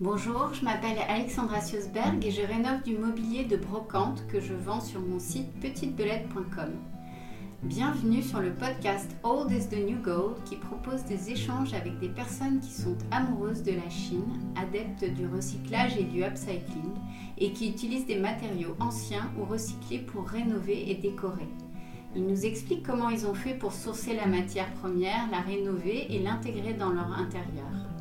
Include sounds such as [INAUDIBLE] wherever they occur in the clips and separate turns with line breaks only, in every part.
Bonjour, je m'appelle Alexandra Siosberg et je rénove du mobilier de brocante que je vends sur mon site petitebelette.com. Bienvenue sur le podcast Old is the New Gold qui propose des échanges avec des personnes qui sont amoureuses de la Chine, adeptes du recyclage et du upcycling et qui utilisent des matériaux anciens ou recyclés pour rénover et décorer. Ils nous expliquent comment ils ont fait pour sourcer la matière première, la rénover et l'intégrer dans leur intérieur.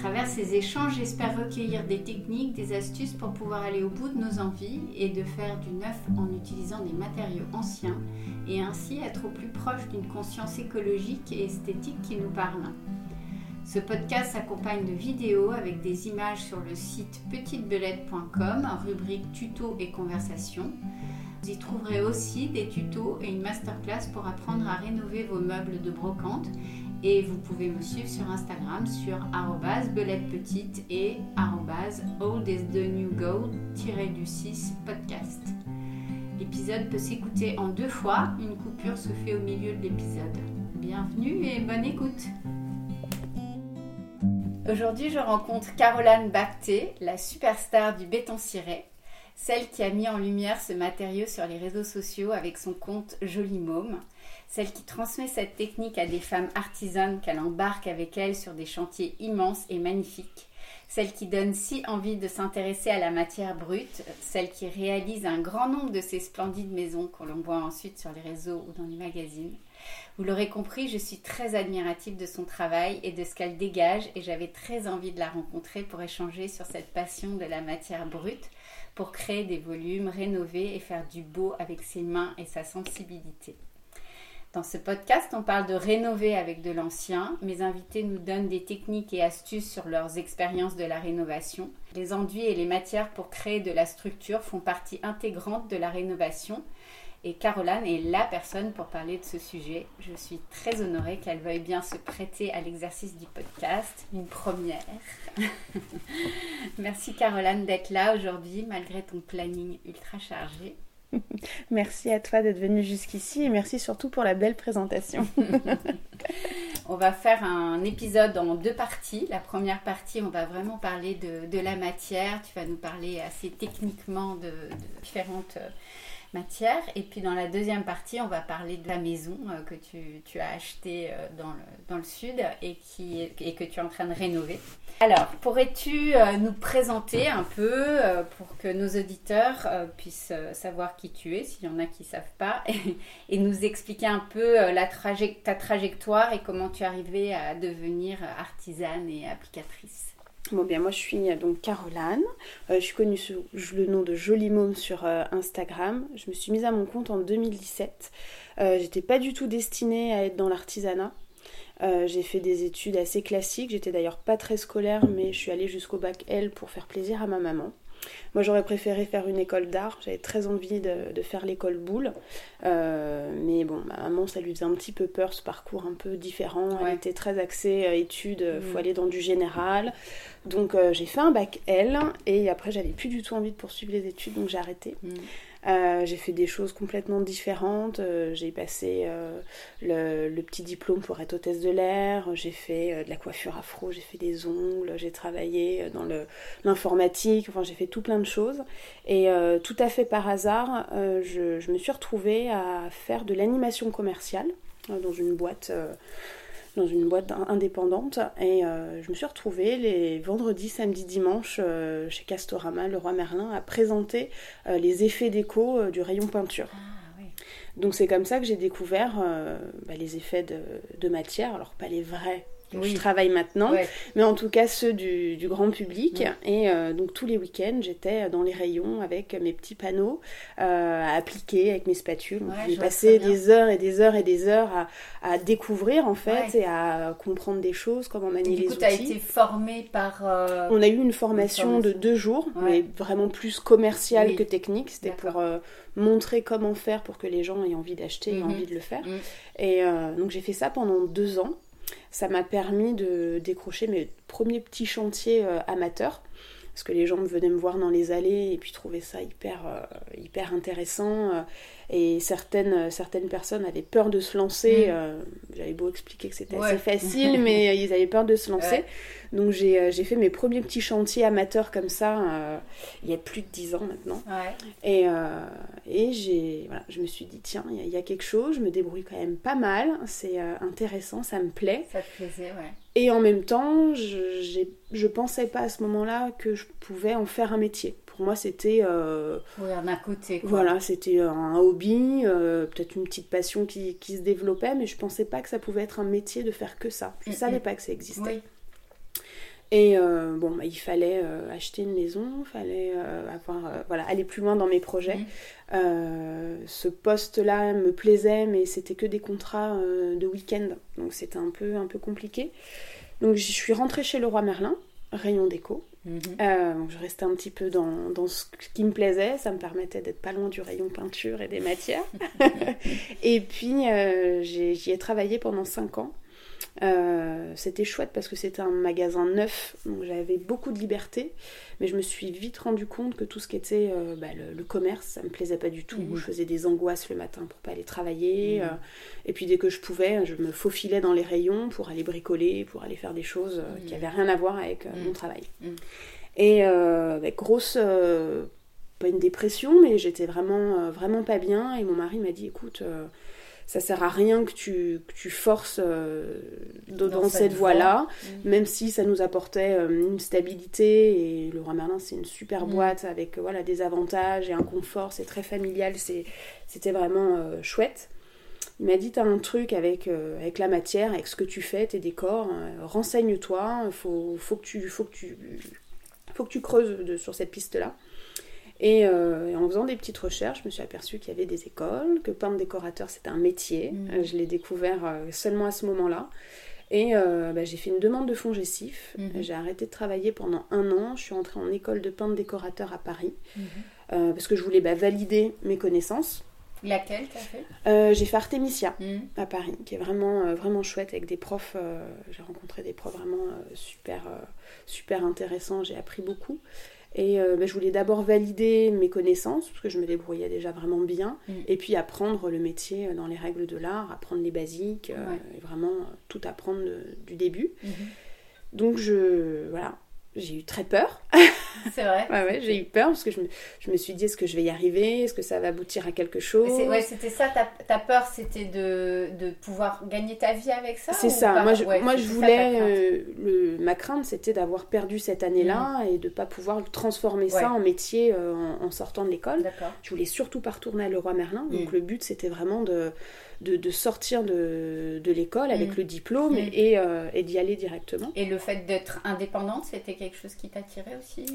Travers ces échanges, j'espère recueillir des techniques, des astuces pour pouvoir aller au bout de nos envies et de faire du neuf en utilisant des matériaux anciens et ainsi être au plus proche d'une conscience écologique et esthétique qui nous parle. Ce podcast s'accompagne de vidéos avec des images sur le site petitebelette.com, rubrique tuto et conversation. Vous y trouverez aussi des tutos et une masterclass pour apprendre à rénover vos meubles de brocante. Et vous pouvez me suivre sur Instagram sur belettePetite et old is the new du 6 podcast. L'épisode peut s'écouter en deux fois, une coupure se fait au milieu de l'épisode. Bienvenue et bonne écoute Aujourd'hui, je rencontre Caroline Bacté, la superstar du béton ciré celle qui a mis en lumière ce matériau sur les réseaux sociaux avec son compte Jolie Môme, celle qui transmet cette technique à des femmes artisanes qu'elle embarque avec elle sur des chantiers immenses et magnifiques, celle qui donne si envie de s'intéresser à la matière brute, celle qui réalise un grand nombre de ces splendides maisons qu'on l'on voit ensuite sur les réseaux ou dans les magazines. Vous l'aurez compris, je suis très admirative de son travail et de ce qu'elle dégage et j'avais très envie de la rencontrer pour échanger sur cette passion de la matière brute, pour créer des volumes, rénover et faire du beau avec ses mains et sa sensibilité. Dans ce podcast, on parle de rénover avec de l'ancien. Mes invités nous donnent des techniques et astuces sur leurs expériences de la rénovation. Les enduits et les matières pour créer de la structure font partie intégrante de la rénovation et Caroline est la personne pour parler de ce sujet. Je suis très honorée qu'elle veuille bien se prêter à l'exercice du podcast, une première. [LAUGHS] merci Caroline d'être là aujourd'hui malgré ton planning ultra chargé. [LAUGHS]
Merci à toi d'être venue jusqu'ici et merci surtout pour la belle présentation. [LAUGHS]
on va faire un épisode en deux parties. La première partie, on va vraiment parler de, la matière. Tu vas nous parler assez techniquement de, de différentes Et puis dans la deuxième partie, on va parler de la maison euh, que tu, as achetée euh, dans, le, sud et, qui, et que tu es en train de rénover. Alors, pourrais-tu euh, nous présenter un peu pour que nos auditeurs puissent savoir qui tu es, s'il y en a qui ne savent pas, [LAUGHS] et, nous expliquer un peu ta trajectoire et comment tu es arrivée à devenir artisane et applicatrice?
Bon bien moi je suis euh, donc Caroline, euh, je suis connue sous le nom de Jolie Môme sur euh, Instagram. Je me suis mise à mon compte en 2017. J'étais pas du tout destinée à être dans l'artisanat. j'ai fait des études assez classiques, j'étais d'ailleurs pas très scolaire mais je suis allée jusqu'au bac L pour faire plaisir à ma maman. Moi, j'aurais préféré faire une école d'art. J'avais très envie de, faire l'école boule. Euh, mais bon, ma maman, ça lui faisait un petit peu peur, ce parcours un peu différent. Elle était très axée à études, il faut mm. aller dans du général. Donc, euh, j'ai fait un bac L. Et après, j'avais plus du tout envie de poursuivre les études, donc j'ai arrêté. Mm. Euh, j'ai fait des choses complètement différentes. Euh, j'ai passé euh, le, petit diplôme pour être hôtesse de l'air. J'ai fait de la coiffure afro, j'ai fait des ongles, j'ai travaillé dans l'informatique. Enfin, j'ai fait tout plein de choses. Et tout à fait par hasard, je, je, me suis retrouvée à faire de l'animation commerciale dans une boîte dans une boîte indépendante et euh, je me suis retrouvée les vendredis, samedis, dimanches euh, chez Castorama, le roi Merlin, à présenter euh, les effets déco du rayon peinture. Ah, Donc c'est comme ça que j'ai découvert bah, les effets de, de, matière, alors pas les vrais je travaille maintenant, mais en tout cas ceux du, grand public. Et euh, donc tous les week-ends, j'étais dans les rayons avec mes petits panneaux euh, à appliquer avec mes spatules. j'ai passé des heures et des heures et des heures à, découvrir en fait et à comprendre des choses, comment manier les outils. Tu as
été formée par. Euh,
On a eu une formation, de deux jours, mais vraiment plus commerciale que technique. C'était pour montrer comment faire pour que les gens aient envie d'acheter et mhm. envie de le faire. Mhm. Et donc j'ai fait ça pendant deux ans. Ça m'a permis de décrocher mes premiers petits chantiers euh, amateurs. Parce que les gens venaient me voir dans les allées et puis trouvaient ça hyper, hyper intéressant. et certaines, certaines personnes avaient peur de se lancer. Mm. J'avais beau expliquer que c'était assez facile, mais ils avaient peur de se lancer. Donc j'ai fait mes premiers petits chantiers amateurs comme ça il y a plus de 10 ans maintenant. Et, et j'ai, voilà, je me suis dit, tiens, il y, y, a quelque chose, je me débrouille quand même pas mal, c'est intéressant, ça me plaît.
Ça te plaisait, ouais.
Et en même temps, je ne pensais pas à ce moment-là que je pouvais en faire un métier. Pour moi, c'était.
Euh, oui, un côté. Quoi.
Voilà, c'était un hobby, euh, peut-être une petite passion qui, qui, se développait, mais je pensais pas que ça pouvait être un métier de faire que ça. Je ne savais pas que ça existait. Et euh, bon, bah, il fallait euh, acheter une maison, il fallait avoir, voilà, aller plus loin dans mes projets. ce poste-là me plaisait, mais c'était que des contrats de week-end, donc c'était un peu, un peu compliqué. Donc je suis rentrée chez le roi Merlin, rayon déco. Mhm. donc je restais un petit peu dans, dans, ce qui me plaisait, ça me permettait d'être pas loin du rayon peinture et des matières. [LAUGHS] et puis j'y ai travaillé pendant 5 ans. Euh, c'était chouette parce que c'était un magasin neuf, donc j'avais beaucoup de liberté, mais je me suis vite rendu compte que tout ce qui était euh, bah, le, commerce, ça me plaisait pas du tout. Mhm. Je faisais des angoisses le matin pour pas aller travailler, mhm. euh, et puis dès que je pouvais, je me faufilais dans les rayons pour aller bricoler, pour aller faire des choses qui mhm. avaient rien à voir avec mon travail. Et avec grosse pas une dépression, mais j'étais vraiment, vraiment pas bien. Et mon mari m'a dit écoute, ça sert à rien que tu, tu forces euh, dans, cette voie-là, mm. même si ça nous apportait euh, une stabilité. Et le Roi Merlin, c'est une super mm. boîte avec voilà, des avantages et un confort, c'est très familial, c'était vraiment euh, chouette. Il m'a dit, tu as un truc avec, avec la matière, avec ce que tu fais, tes décors, renseigne-toi, il faut, faut, que tu, faut, que tu, faut que tu creuses sur cette piste-là. Euh, et, en faisant des petites recherches, je me suis aperçue qu'il y avait des écoles, que peindre décorateur c'était un métier. Mm. Euh, je l'ai découvert euh, seulement à ce moment-là. Et bah, j'ai fait une demande de fonds gessif. Mm-hmm. J'ai arrêté de travailler pendant un an. Je suis entrée en école de peintre décorateur à Paris mm-hmm. parce que je voulais bah, valider mes connaissances.
Laquelle t'as fait?
J'ai fait Artemisia mm. à Paris, qui est vraiment, vraiment chouette avec des profs. j'ai rencontré des profs vraiment super, super intéressants. J'ai appris beaucoup. Et euh, bah, je voulais d'abord valider mes connaissances, parce que je me débrouillais déjà vraiment bien, mm. et puis apprendre le métier euh, dans les règles de l'art, apprendre les basiques, euh, et vraiment tout apprendre du début. Mm-hmm. Donc je, voilà, j'ai eu très peur.
C'est vrai. [LAUGHS]
ouais, ouais, j'ai eu peur parce que je me, je me, suis dit est-ce que je vais y arriver? Est-ce que ça va aboutir à quelque chose
Ouais, c'était ça, ta, ta peur, c'était de, de, pouvoir gagner ta vie avec ça
C'est ça. Moi, je, moi, je voulais. Euh, le, ma crainte, c'était d'avoir perdu cette année-là mm. et de ne pas pouvoir transformer ça en métier euh, en, sortant de l'école. Je voulais surtout pas retourner à Leroy Merlin. Donc, mm. le but, c'était vraiment de de, sortir de, l'école avec mm. le diplôme mm. euh, et, d'y aller directement.
Et le fait d'être indépendante, c'était quelque chose qui t'attirait aussi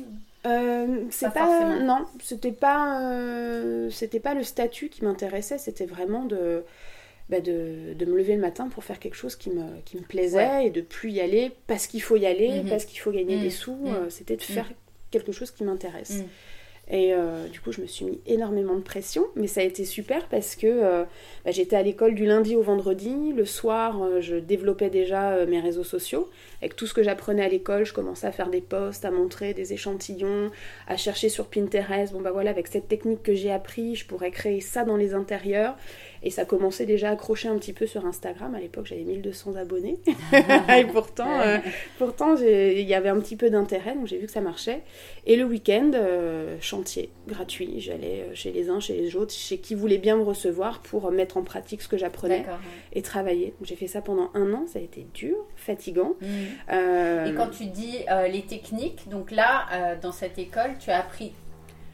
euh, c'est pas, non c'était pas euh, c'était pas le statut qui m'intéressait c'était vraiment de, bah de, me lever le matin pour faire quelque chose qui me, qui me plaisait et de plus y aller parce qu'il faut y aller mm-hmm. parce qu'il faut gagner mm. des sous c'était de faire quelque chose qui m'intéresse et euh, du coup, je me suis mis énormément de pression, mais ça a été super parce que euh, bah, j'étais à l'école du lundi au vendredi. Le soir, euh, je développais déjà mes réseaux sociaux. Avec tout ce que j'apprenais à l'école, je commençais à faire des posts, à montrer des échantillons, à chercher sur Pinterest. Bon, bah voilà, avec cette technique que j'ai appris, je pourrais créer ça dans les intérieurs. Et ça commençait déjà à accrocher un petit peu sur Instagram. À l'époque, j'avais 1200 abonnés. [LAUGHS] et pourtant, pourtant il y avait un petit peu d'intérêt, donc j'ai vu que ça marchait. Et le week-end, euh, gratuit. J'allais euh, chez les uns, chez les autres, chez qui voulait bien me recevoir pour mettre en pratique ce que j'apprenais et travailler. J'ai fait ça pendant un an. Ça a été dur, fatigant.
Mmh. Et quand tu dis les techniques, donc là, dans cette école, tu as appris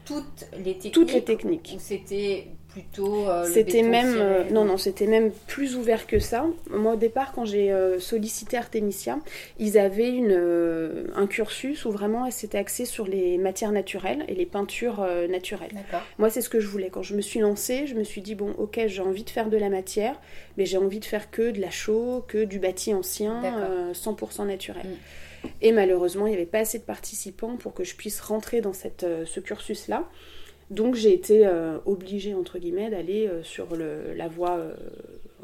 toutes les techniques.
Toutes les techniques.
C'était euh,
c'était même euh, non non c'était même plus ouvert que ça. Moi au départ quand j'ai euh, sollicité Artemisia ils avaient une un cursus où vraiment c'était axé sur les matières naturelles et les peintures naturelles. Moi c'est ce que je voulais. Quand je me suis lancée je me suis dit bon ok j'ai envie de faire de la matière mais j'ai envie de faire que de la chaux que du bâti ancien 100% naturel. Mm. et malheureusement il n'y avait pas assez de participants pour que je puisse rentrer dans cette, ce cursus là donc j'ai été euh, obligée, entre guillemets, d'aller euh, sur le, la voie, euh,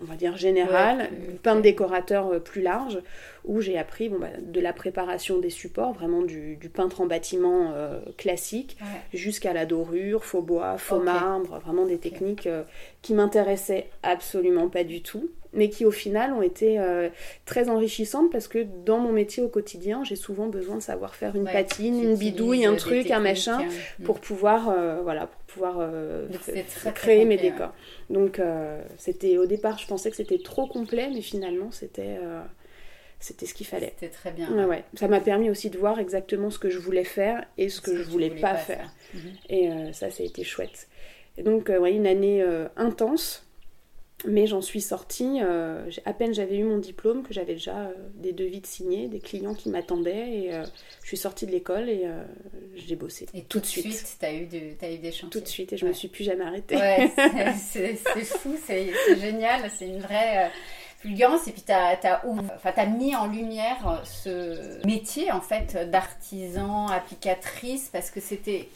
on va dire générale, peint décorateur plus large, où j'ai appris bon, bah, de la préparation des supports, vraiment du, peintre en bâtiment classique, jusqu'à la dorure, faux bois, faux marbre, vraiment des techniques qui m'intéressaient absolument pas du tout mais qui au final ont été euh, très enrichissantes parce que dans mon métier au quotidien, j'ai souvent besoin de savoir faire une patine, une bidouille, un truc, un machin, hein. pour pouvoir, euh, voilà, pour pouvoir euh, créer mes décors. Donc c'était au départ, je pensais que c'était trop complet, mais finalement c'était c'était ce qu'il fallait.
C'était très bien.
Ouais, Ça m'a permis aussi de voir exactement ce que je voulais faire et ce, que, je voulais, voulais pas, faire. Mhm. Et ça, ça a été chouette. Et donc, ouais, une année intense mais j'en suis sortie, euh, à peine j'avais eu mon diplôme, que j'avais déjà euh, des devis de signés, des clients qui m'attendaient, et euh, je suis sortie de l'école et j'ai bossé.
Et tout, de suite, tu as, eu as eu des chantiers
Tout de suite, et je ne me suis plus jamais arrêtée.
Ouais, [LAUGHS] c'est fou, c'est génial, c'est une vraie fulgurance et puis tu as, as, mis en lumière ce métier en fait d'artisan, applicatrice parce que c'était,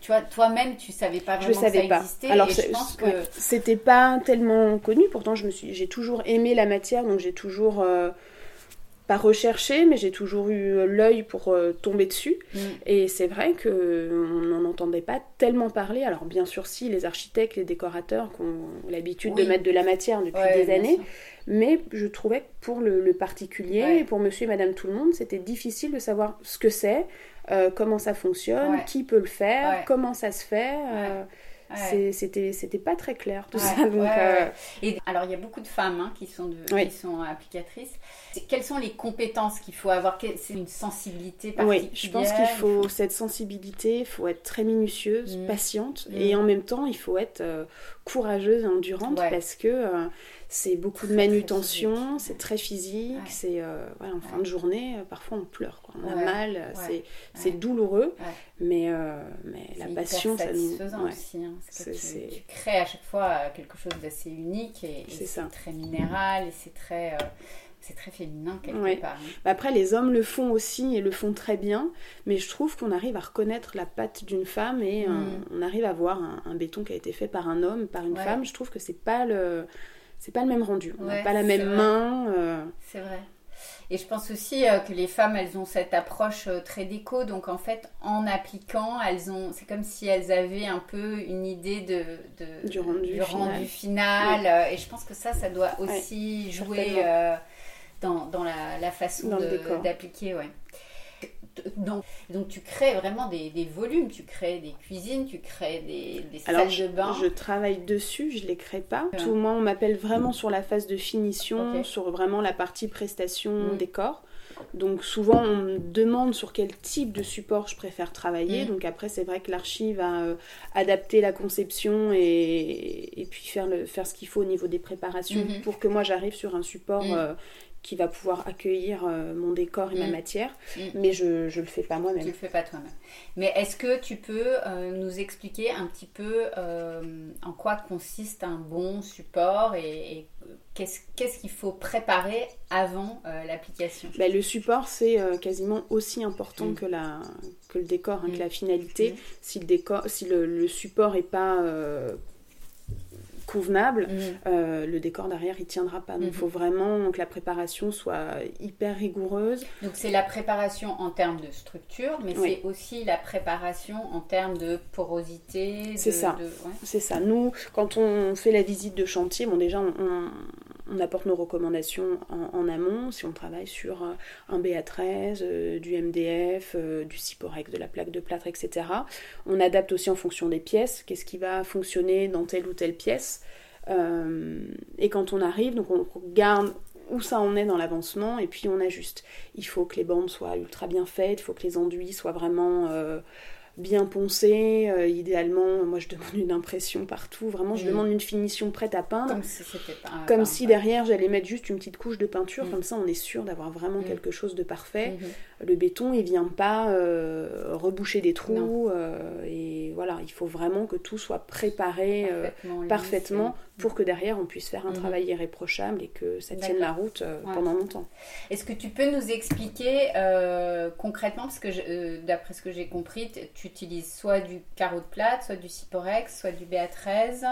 tu vois, toi-même tu savais pas vraiment je savais que ça existait.
Alors je pense que c'était pas tellement connu. Pourtant je me suis, j'ai toujours aimé la matière donc j'ai toujours euh, pas recherché, mais j'ai toujours eu l'œil pour euh, tomber dessus. Mm. Et c'est vrai qu'on n'en entendait pas tellement parler. Alors bien sûr, si les architectes, les décorateurs qui ont l'habitude de mettre de la matière depuis des années, mais je trouvais que pour le, particulier, pour monsieur et madame tout le monde, c'était difficile de savoir ce que c'est, euh, comment ça fonctionne, qui peut le faire, comment ça se fait. Euh, c'était c'était pas très clair tout ça
euh, et alors il y a beaucoup de femmes hein, qui sont qui sont applicatrices. Quelles sont les compétences qu'il faut avoir? C'est une sensibilité particulière
oui je pense qu'il faut cette sensibilité il faut être très minutieuse mm. patiente mm. et en même temps il faut être courageuse et endurante parce que c'est beaucoup de manutention, c'est très physique, c'est euh, en fin de journée, euh, parfois on pleure, quoi. on a mal, c'est douloureux, mais, euh, mais la passion,
ça nous. aussi, hein, tu, tu, crées à chaque fois quelque chose d'assez unique et, c'est très minéral et c'est très c'est très féminin quelque part. Hein.
Bah, après, les hommes le font aussi et le font très bien, mais je trouve qu'on arrive à reconnaître la patte d'une femme et mm. on arrive à voir un, béton qui a été fait par un homme, par une femme. Je trouve que c'est pas le c'est pas le même rendu. On n'a pas la même main. Euh.
C'est vrai. Et je pense aussi euh, que les femmes, elles ont cette approche euh, très déco. Donc en fait, en appliquant, elles ont, c'est comme si elles avaient un peu une idée de,
du rendu
final. Et je pense que ça, ça doit aussi jouer dans, dans la, la, façon d'appliquer. Ouais donc, donc tu crées vraiment des, des, volumes, tu crées des cuisines, tu crées des, des salles de bain.
Je, travaille dessus, je ne les crée pas. Tout le monde m'appelle vraiment sur la phase de finition, sur vraiment la partie prestation, mm. décor. Donc souvent on me demande sur quel type de support je préfère travailler. Mm. Donc après c'est vrai que l'archive va euh, adapter la conception et, et puis faire, le, faire ce qu'il faut au niveau des préparations mm-hmm. pour que moi j'arrive sur un support mm. euh, qui va pouvoir accueillir euh, mon décor et ma mm. matière, mm. mais je ne le fais pas moi-même.
Tu le fais pas toi-même. Mais est-ce que tu peux euh, nous expliquer un petit peu euh, en quoi consiste un bon support et, qu'est-ce qu'il faut préparer avant l'application?
Ben, Le support, c'est quasiment aussi important mm. que, la, que le décor, hein, que la finalité. Si le, décor, si le, le support n'est pas convenable, mhm. euh, le décor derrière il tiendra pas. Donc il mhm. faut vraiment que la préparation soit hyper rigoureuse.
Donc c'est la préparation en termes de structure, mais c'est aussi la préparation en termes de porosité.
C'est ça. C'est ça. Nous, quand on fait la visite de chantier, bon déjà on, apporte nos recommandations en, amont, si on travaille sur euh, un BA13, euh, du MDF, du Ciporex, de la plaque de plâtre, etc. On adapte aussi en fonction des pièces, qu'est-ce qui va fonctionner dans telle ou telle pièce. Euh, et quand on arrive, donc on regarde où ça en est dans l'avancement et puis on ajuste. Il faut que les bandes soient ultra bien faites, il faut que les enduits soient vraiment euh, bien poncé. Euh, idéalement, moi je demande une impression partout. Vraiment, je mm. demande une finition prête à peindre.
Comme si, pas,
Comme si derrière j'allais mettre juste une petite couche de peinture. Mm. Comme ça, on est sûr d'avoir vraiment mm. quelque chose de parfait. Le béton, il vient pas euh, reboucher des trous. Euh, et voilà, il faut vraiment que tout soit préparé parfaitement, pour que derrière on puisse faire un mm-hmm. travail irréprochable et que ça tienne la route pendant longtemps.
Est-ce que tu peux nous expliquer concrètement, parce que d'après ce que j'ai compris, tu utilises soit du carreau de plate, soit du Ciporex, soit du BA13.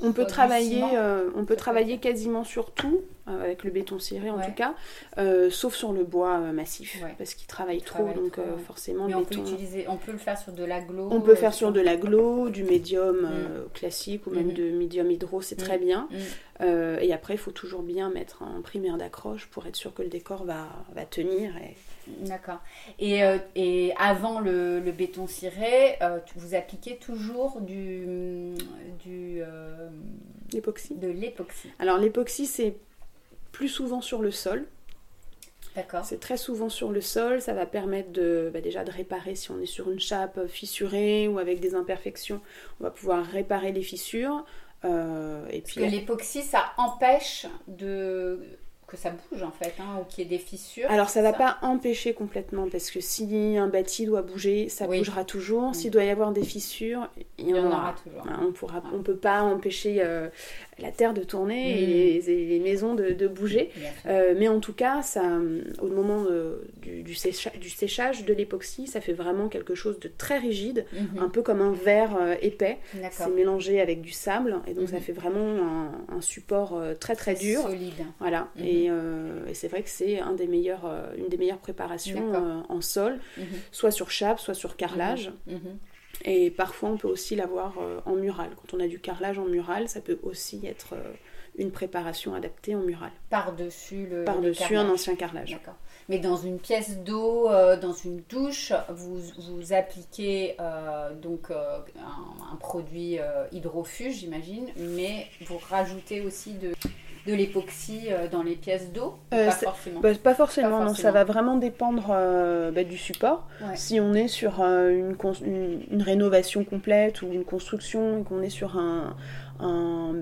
On peut travailler, euh, on peut travailler quasiment sur tout, euh, avec le béton ciré en
Ouais.
tout cas, euh, sauf sur le bois massif,
Ouais.
parce qu'il travaille
Il
trop,
travaille
donc
trop,
forcément
Mais
le
on peut
béton.
utiliser, on peut le faire sur de l'aglo.
On peut faire sur de l'aglo, du médium
Mm.
classique ou même
Mhm.
de médium hydro, c'est très
Mm.
bien.
Mm.
Et après, il faut toujours bien mettre un primaire d'accroche pour être sûr que le décor va, va tenir. Et...
D'accord. Et, euh, et avant le, le béton ciré, euh, vous appliquez toujours du, du euh,
L'époxy.
de l'époxy.
Alors l'époxy, c'est plus souvent sur le sol.
D'accord.
C'est très souvent sur le sol. Ça va permettre de, bah, déjà de réparer si on est sur une chape fissurée ou avec des imperfections. On va pouvoir réparer les fissures. Et
Parce
puis
que l'époxy, ça empêche de que ça bouge en fait, hein, ou qu'il y ait des fissures.
Alors ça va
c'est
pas empêcher complètement parce que si un bâti doit bouger, ça
Oui.
bougera toujours.
Oui.
S'il doit y avoir des fissures, il y,
en
aura.
aura toujours.
Hein, On pourra, on peut pas empêcher euh, la terre de tourner et,
Mm.
les, et les maisons de, de bouger. Euh, mais en tout cas, ça, au moment du, du sécha- du séchage de l'époxy, ça fait vraiment quelque chose de très rigide,
Mhm.
un peu comme un verre euh, épais. C'est mélangé avec du sable et donc ça
Mhm.
fait vraiment un, un support euh, très très dur.
Solide.
Voilà,
Mhm.
et, euh, et c'est vrai que c'est un des meilleurs, une des meilleures préparations en sol, soit sur chape, soit sur carrelage. Et parfois, on peut aussi l'avoir euh, en mural. Quand on a du carrelage en mural, ça peut aussi être euh, une préparation adaptée en mural.
Par-dessus le.
Par-dessus un ancien carrelage.
D'accord. Mais dans une pièce d'eau, euh, dans une douche, vous, vous appliquez euh, donc euh, un, un produit hydrofuge, j'imagine, mais vous rajoutez aussi de, de l'époxy euh, dans les pièces d'eau
Euh,
Pas
c'est-
forcément?
Bah, pas forcément,
Pas
non,
forcément.
ça va vraiment dépendre euh, bah, du support.
Ouais.
Si on est sur euh, une, une, une rénovation complète ou une construction et qu'on est sur un, un,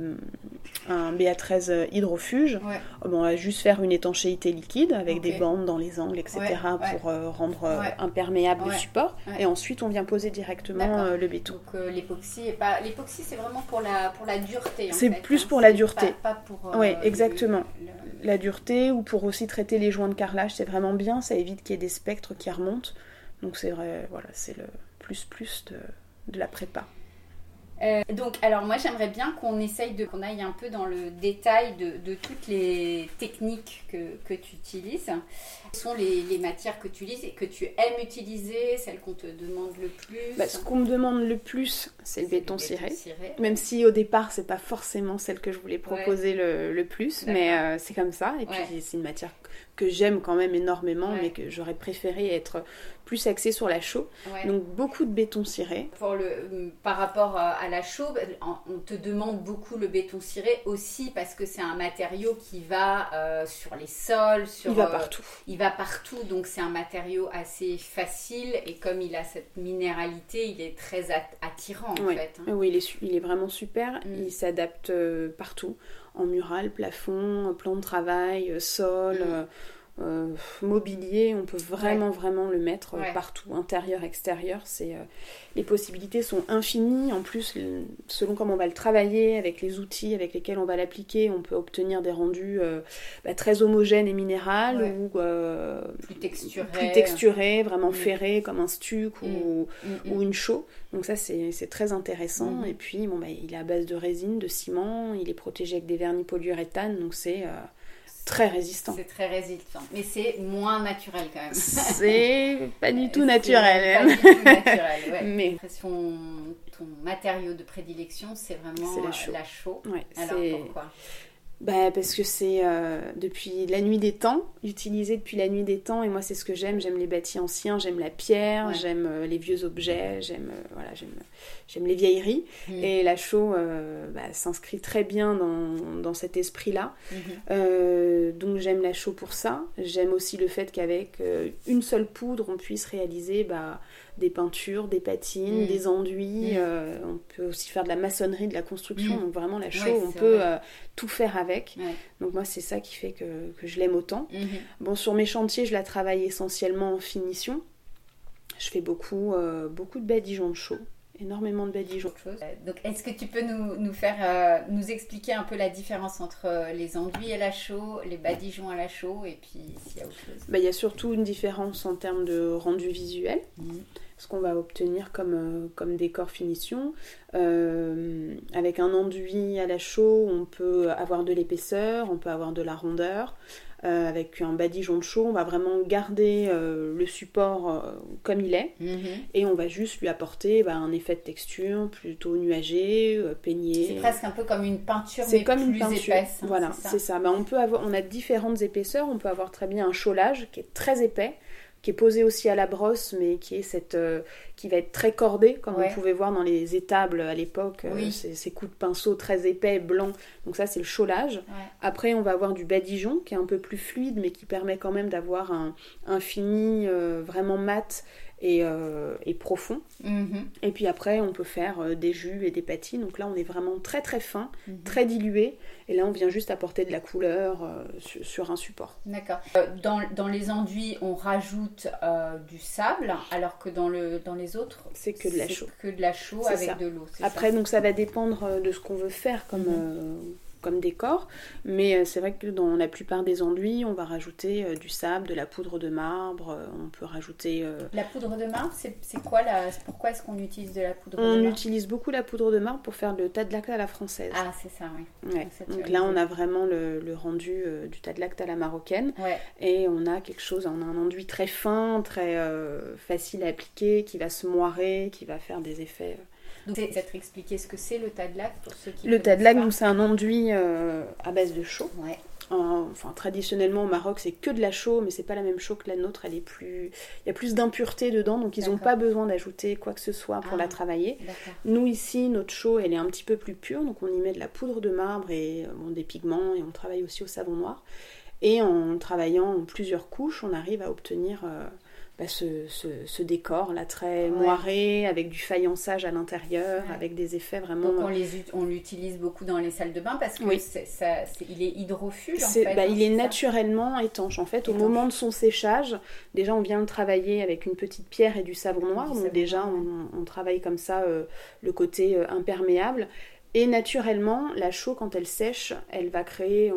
un BA13 hydrofuge,
Ouais.
euh, bon, on va juste faire une étanchéité liquide avec des bandes dans les angles, etc.
Ouais,
pour euh, rendre euh, imperméable le support. Et ensuite, on vient poser directement euh, le béton.
Donc l'époxy est pas l'époxy c'est vraiment pour la pour la dureté.
C'est plus
hein.
pour la dureté.
Pas, pas pour. le-
exactement.
le-
La dureté ou pour aussi traiter les joints de carrelage, c'est vraiment bien. Ça évite qu'il y ait des spectres qui remontent. Donc c'est vrai, voilà, c'est le plus plus de, de la prépa.
Euh, donc, alors moi j'aimerais bien qu'on essaye de qu'on aille un peu dans le détail de, de toutes les techniques que, que tu utilises. Quelles sont les, les matières que tu utilises et que tu aimes utiliser, celles qu'on te demande le plus?
Bah, ce qu'on me demande le plus, c'est le béton ciré. Même si au départ, c'est pas forcément celle que je voulais proposer le, le plus, mais euh, c'est comme ça. Et puis
Ouais.
c'est une matière que j'aime quand même énormément,
Ouais.
mais que j'aurais préféré être plus axée sur la chaux.
Ouais.
Donc beaucoup de béton ciré.
Pour le, euh, par rapport à à la chaux, on te demande beaucoup le béton ciré aussi parce que c'est un matériau qui va euh, sur les sols, sur,
Il va
euh,
partout.
il va partout, donc c'est un matériau assez facile et comme il a cette minéralité, il est très at- attirant en
Ouais.
fait. hein.
Oui, il est, su- il est vraiment super.
Mm.
Il s'adapte euh, partout. En mural, plafond, plan de travail, euh, sol,
Mm.
Euh, mobilier. On peut vraiment, vraiment le mettre euh,
Ouais.
partout. Intérieur, extérieur. C'est, euh, les possibilités sont infinies. En plus, selon comment on va le travailler, avec les outils avec lesquels on va l'appliquer, on peut obtenir des rendus euh, bah, très homogènes et minérales
Ouais.
ou
Plus texturé.
plus texturés, vraiment
Mm.
ferrés, comme un stuc ou,
Mm, mm.
ou une chaux. Donc ça, c'est très intéressant. Et puis, bon, bah, il est à base de résine, de ciment, il est protégé avec des vernis polyuréthane, donc c'est très résistant.
C'est très résistant, mais c'est moins naturel quand même.
C'est pas du [LAUGHS] tout naturel.
Pas du tout naturel, ouais. [LAUGHS]
Mais
Ton, ton matériau de prédilection, c'est vraiment
la
euh,
chaux.
la chaux.
ouais,
Alors pourquoi?
Bah, parce que c'est euh, depuis la nuit des temps, utilisé depuis la nuit des temps. Et moi, c'est ce que j'aime. J'aime les bâtis anciens, j'aime la pierre,
Ouais.
j'aime euh, les vieux objets, j'aime euh, voilà, j'aime j'aime les vieilleries.
Mm.
Et la chaux bah, s'inscrit très bien dans, dans cet esprit-là.
Mhm.
Euh, donc j'aime la chaux pour ça. J'aime aussi le fait qu'avec une seule poudre, on puisse réaliser bah, des peintures, des patines,
Mm.
des enduits.
Mm.
euh, on peut aussi faire de la maçonnerie, de la construction.
Mm.
Donc vraiment la chaux,
Ouais,
on peut euh, tout faire avec.
Ouais.
Donc moi c'est ça qui fait que, que je l'aime autant.
Mhm.
Bon sur mes chantiers, je la travaille essentiellement en finition. Je fais beaucoup, euh, beaucoup de badigeons de chaux. Énormément de badigeons.
Donc, est-ce que tu peux nous, nous faire, euh, nous expliquer un peu la différence entre euh, les enduits à la chaux, les badigeons à la chaux, et puis s'il y a autre chose?
Bah, Il y a surtout une différence en termes de rendu visuel. Ce qu'on va obtenir comme, comme décor finition. avec un enduit à la chaux, on peut avoir de l'épaisseur, on peut avoir de la rondeur. Euh, avec un badigeon de chaud, on va vraiment garder euh, le support euh, comme il est mhm. et on va juste lui apporter bah, un effet de texture plutôt nuagé, peigné.
C'est presque un peu comme une peinture, mais comme plus une peinture. épaisse.
Hein, voilà, c'est ça. Bah, on peut avoir, on a différentes épaisseurs. On peut avoir très bien un chaulage qui est très épais qui est posé aussi à la brosse, mais qui est cette, euh, qui va être très cordé, comme on pouvait voir dans les étables à l'époque, euh, ces, coups de pinceau très épais, blancs. Donc ça, c'est le chaulage. Après, on va avoir du badigeon, qui est un peu plus fluide, mais qui permet quand même d'avoir un, un fini euh, vraiment mat et, euh, profond. Mhm. Et puis après, on peut faire euh, des jus et des pâtis. Donc là, on est vraiment très très fin, mhm. très dilué. Et là, on vient juste apporter de la couleur euh, sur, un support.
D'accord. Dans, dans, les enduits, on rajoute du sable, alors que dans, le, dans les autres,
c'est que de la chaux.
que de la chaux avec de l'eau.
Après, donc ça va dépendre de ce qu'on veut faire comme. Mhm comme décor, mais euh, c'est vrai que dans la plupart des enduits, on va rajouter euh, du sable, de la poudre de marbre, euh, on peut rajouter...
La poudre de marbre, c'est quoi la... Pourquoi est-ce qu'on utilise de la poudre de
marbre
On
utilise beaucoup la poudre de marbre pour faire le tas de lacte à la française.
Ah, c'est ça, oui.
Donc là, on a vraiment le, rendu du tas de lacte à la marocaine, et on a quelque chose, on a un enduit très fin, très facile à appliquer, qui va se moirer, qui va faire des effets...
Donc, peut-être expliquer ce que c'est le tas de lac pour ceux qui
Le tas de lac, c'est un enduit euh, à base de chaux. enfin, traditionnellement au Maroc, c'est que de la chaux, mais c'est pas la même chaux que la nôtre. Elle est plus, il y a plus d'impureté dedans, donc ils n'ont pas besoin d'ajouter quoi que ce soit pour la ah, travailler. Nous ici, notre chaux, elle est un petit peu plus pure, donc on y met de la poudre de marbre et euh, des pigments, et on travaille aussi au savon noir. Et en travaillant en plusieurs couches, on arrive à obtenir euh, bah, ce, décor là très moiré avec du faïençage à l'intérieur avec des effets vraiment
Donc on l'utilise beaucoup dans les salles de bain parce que il est hydrofuge en fait,
bah, il est naturellement étanche en fait au moment de son séchage. Déjà on vient le travailler avec une petite pierre et du savon noir. Donc déjà on, travaille comme ça euh, le côté euh, imperméable. Et naturellement la chaux quand elle sèche elle va créer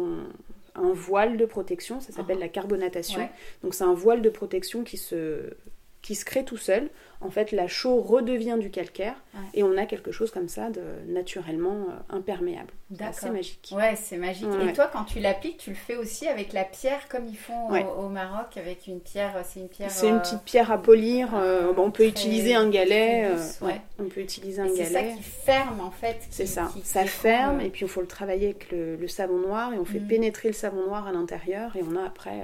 un voile de protection, ça s'appelle ah. la carbonatation. Donc c'est un voile de protection qui se, qui se crée tout seul en fait, la chaux redevient du calcaire et on a quelque chose comme ça de naturellement euh, imperméable. C'est magique.
Ouais, c'est magique. Et toi, quand tu l'appliques, tu le fais aussi avec la pierre comme ils font au, Maroc, avec une pierre. C'est une pierre.
C'est une petite pierre à polir. Euh, on peut utiliser un galet. Euh, on peut utiliser un galet. C'est ça
qui ferme en fait.
C'est ça. ça ferme et puis il faut le travailler avec le, savon noir et on fait mm. pénétrer le savon noir à l'intérieur et on a après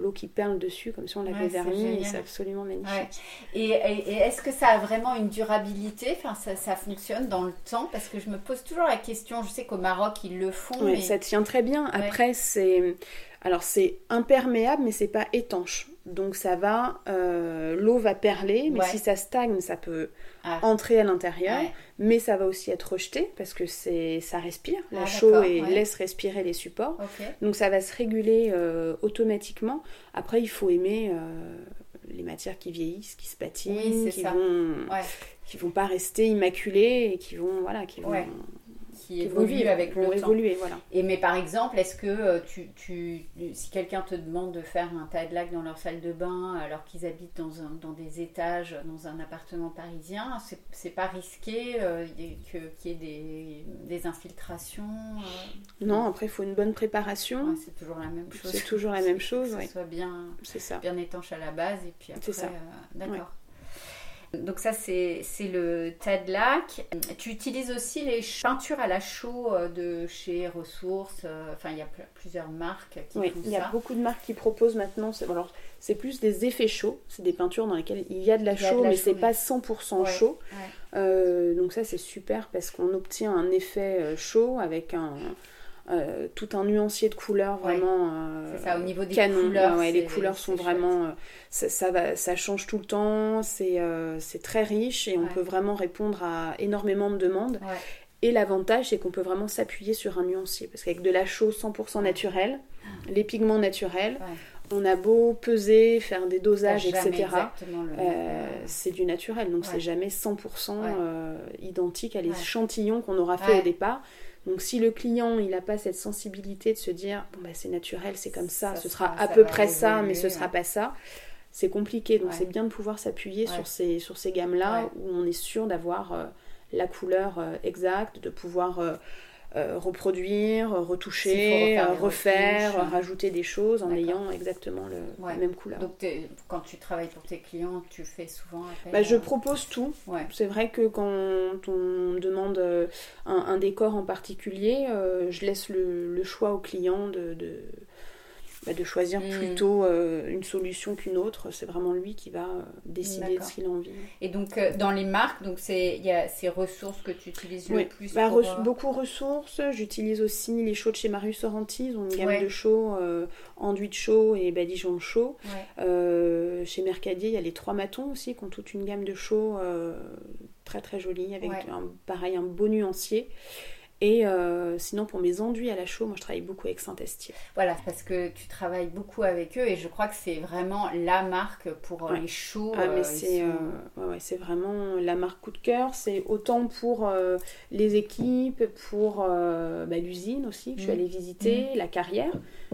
l'eau qui perle dessus comme si on l'avait verni c'est absolument magnifique.
Et, est-ce que ça a vraiment une durabilité? Enfin, ça, fonctionne dans le temps? Parce que je me pose toujours la question, je sais qu'au Maroc ils le font.
mais... Ça tient très bien. Après, c'est alors c'est imperméable, mais c'est pas étanche. Donc ça va, euh, l'eau va perler, mais si ça stagne, ça peut ah. entrer à l'intérieur, mais ça va aussi être rejeté parce que c'est ça respire, la ah, chaux et laisse respirer les supports. Donc ça va se réguler euh, automatiquement. Après, il faut aimer euh, les matières qui vieillissent, qui se patinent, qui, vont, qui vont pas rester immaculées et qui vont voilà, qui vont
qui, évoluent avec le
temps. Évoluer, voilà.
Et mais par exemple, est-ce que euh, tu, tu, si quelqu'un te demande de faire un tas de dans leur salle de bain alors qu'ils habitent dans, un, dans des étages, dans un appartement parisien, c'est pas risqué euh, qu'il y ait des, des infiltrations
euh? Non, après il faut une bonne préparation.
c'est toujours la même chose.
C'est toujours la même [LAUGHS] chose.
Que ce soit bien, ça. bien étanche à la base et puis après. D'accord. Donc ça, c'est le Tadlac. Tu utilises aussi les peintures à la chaux euh, de chez Ressources. Euh, enfin, il y a plusieurs marques qui oui,
il y a beaucoup de marques qui proposent maintenant. Alors, c'est plus des effets chauds. C'est des peintures dans lesquelles il y a de la chaux, mais c'est pas 100% chaud. Euh, donc ça, c'est super parce qu'on obtient un effet chaud avec un euh, tout un nuancier de couleurs vraiment
euh, ça, au niveau des couleurs
les couleurs sont vraiment euh, ça, va ça change tout le temps c'est très riche et on peut vraiment répondre à énormément de demandes. Et l'avantage c'est qu'on peut vraiment s'appuyer sur un nuancier parce qu'avec de la chose 100% naturelle les pigments naturels on a beau peser, faire des dosages, etc. c'est du naturel, donc c'est jamais 100% identique à l'échantillon qu'on aura fait au départ. Donc si le client il n'a pas cette sensibilité de se dire bon bah c'est naturel, c'est comme ça, ce sera à peu près ça, mais ce sera pas ça. c'est compliqué. Donc c'est bien de pouvoir s'appuyer sur ces, sur ces gammes-là où on est sûr d'avoir euh, la couleur euh, exacte, de pouvoir euh, reproduire, retoucher, refaire, rajouter des choses en ayant exactement le, la même couleur.
Donc quand tu travailles pour tes clients, tu fais souvent
bah, Je propose tout. C'est vrai que quand on demande un, décor en particulier, je laisse le, choix au client de bah, de choisir mm. plutôt euh, une solution qu'une autre. C'est vraiment lui qui va euh, décider de ce qu'il a envie.
Et donc, euh, dans les marques, donc il y a ces ressources que tu utilises le plus
bah, pour, Beaucoup ressources. J'utilise aussi les chauds de chez Marius Sorrenti. Ils ont une gamme de chauds, enduit chaud et badigeon chaud. chez Mercadier, il y a les trois matons aussi, qui ont toute une gamme de chauds très très jolie, avec un, pareil un beau nuancier. Et euh, sinon, pour mes enduits à la chaux, moi je travaille beaucoup avec Saint-Estier.
Voilà, parce que tu travailles beaucoup avec eux et je crois que c'est vraiment la marque pour euh, les chaux.
Ah, mais euh, c'est vraiment la marque coup de cœur. C'est autant pour les équipes, pour bah, l'usine aussi, que je suis mm. allée visiter, mm. la carrière,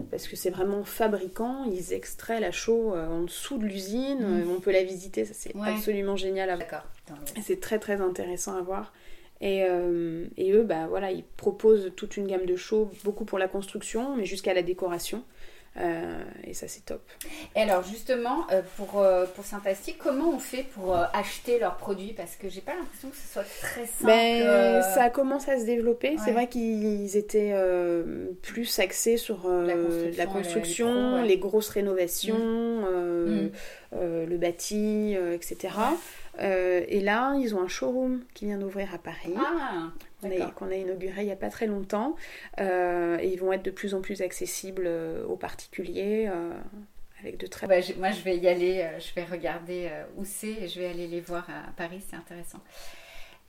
parce que c'est vraiment fabricant. Ils extraient la chaux en dessous de l'usine. Mm. On peut la visiter, ça c'est absolument génial D'accord. C'est très très intéressant à voir. Et, euh, et, eux, bah, voilà, ils proposent toute une gamme de shows, beaucoup pour la construction, mais jusqu'à la décoration. Euh, et ça, c'est top.
Et alors, justement, euh, pour, pour comment on fait pour acheter leurs produits? Parce que j'ai pas l'impression que ce soit très simple.
Ben, ça commence à se développer. C'est vrai qu'ils étaient plus axés sur la construction, les, grosses rénovations, mmh. le bâti, etc. Euh, et là, ils ont un showroom qui vient d'ouvrir à Paris. Ah, qu'on a, inauguré il n'y a pas très longtemps. Euh, et ils vont être de plus en plus accessibles euh, aux particuliers. avec de très...
Bah, moi, je vais y aller, je vais regarder où c'est et je vais aller les voir à Paris, c'est intéressant.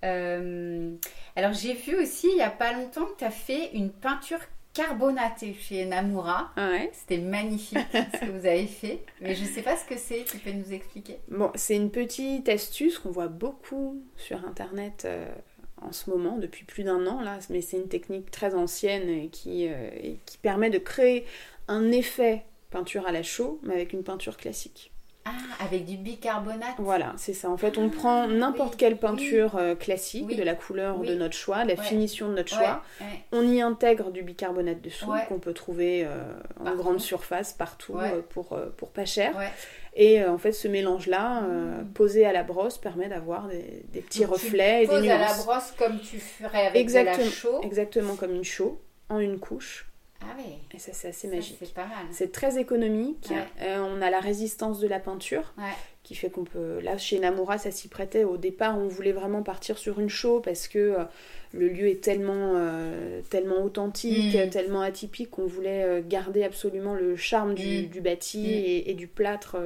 alors, j'ai vu aussi il n'y a pas longtemps que tu as fait une peinture carbonaté chez Namura. C'était magnifique [LAUGHS] ce que vous avez fait. Mais je ne sais pas ce que c'est. Tu peux nous expliquer?
Bon, c'est une petite astuce qu'on voit beaucoup sur Internet euh, en ce moment, depuis plus d'un an. là. Mais c'est une technique très ancienne et qui, euh, et qui permet de créer un effet peinture à la chaux, mais avec une peinture classique.
Ah, avec du bicarbonate.
Voilà, c'est ça. En fait, on prend n'importe quelle peinture euh, classique, de la couleur de notre choix, de la finition de notre choix. On y intègre du bicarbonate de soude qu'on peut trouver euh, en grande surface partout euh, pour, pour pas cher. Et en fait, ce mélange-là, mm. posé à la brosse, permet d'avoir des, petits reflets
tu et des à la brosse comme tu ferais avec
exactement,
de la chaux.
Exactement comme une chaux, en une couche.
Ah oui.
Et ça, c'est assez magique.
C'est pas mal.
C'est très économique. Euh, on a la résistance de la peinture qui fait qu'on peut. Là, chez Namura, ça s'y prêtait. Au départ, on voulait vraiment partir sur une show parce que euh, le lieu est tellement, euh, tellement authentique, mm. tellement atypique qu'on voulait garder absolument le charme du, mm. bâti mm. et, du plâtre,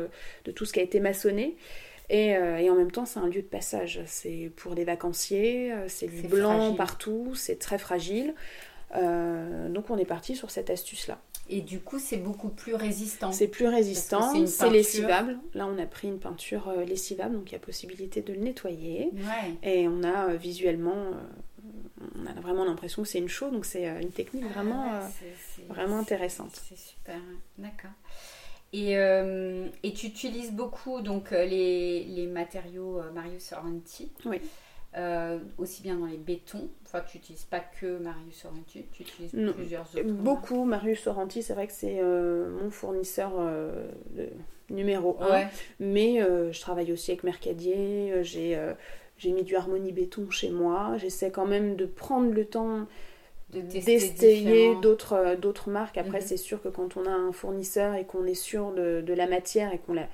de tout ce qui a été maçonné. Et, et, en même temps, c'est un lieu de passage. C'est pour des vacanciers, c'est du blanc partout, c'est très fragile. Euh, donc on est parti sur cette astuce-là.
Et du coup, c'est beaucoup plus résistant.
C'est plus résistant, c'est lessivable. Là, on a pris une peinture euh, lessivable, donc il y a possibilité de le nettoyer. Et on a euh, visuellement, on a vraiment l'impression que c'est une chaux, donc c'est une technique ah vraiment, vraiment intéressante.
C'est super, d'accord. Et, et, tu utilises beaucoup donc les, les matériaux Marius Sorrenti.
Oui.
Euh, aussi bien dans les bétons. Enfin, tu n'utilises pas que Marius Sorrenti, tu utilises plusieurs autres.
Beaucoup. Marius Sorrenti, c'est vrai que c'est euh, mon fournisseur euh, numéro un. Mais je travaille aussi avec Mercadier. j'ai j'ai mis du Harmonie Béton chez moi. J'essaie quand même de prendre le temps d'essayer d'autres d'autres marques. Après, mhm. c'est sûr que quand on a un fournisseur et qu'on est sûr de, de la matière et qu'on la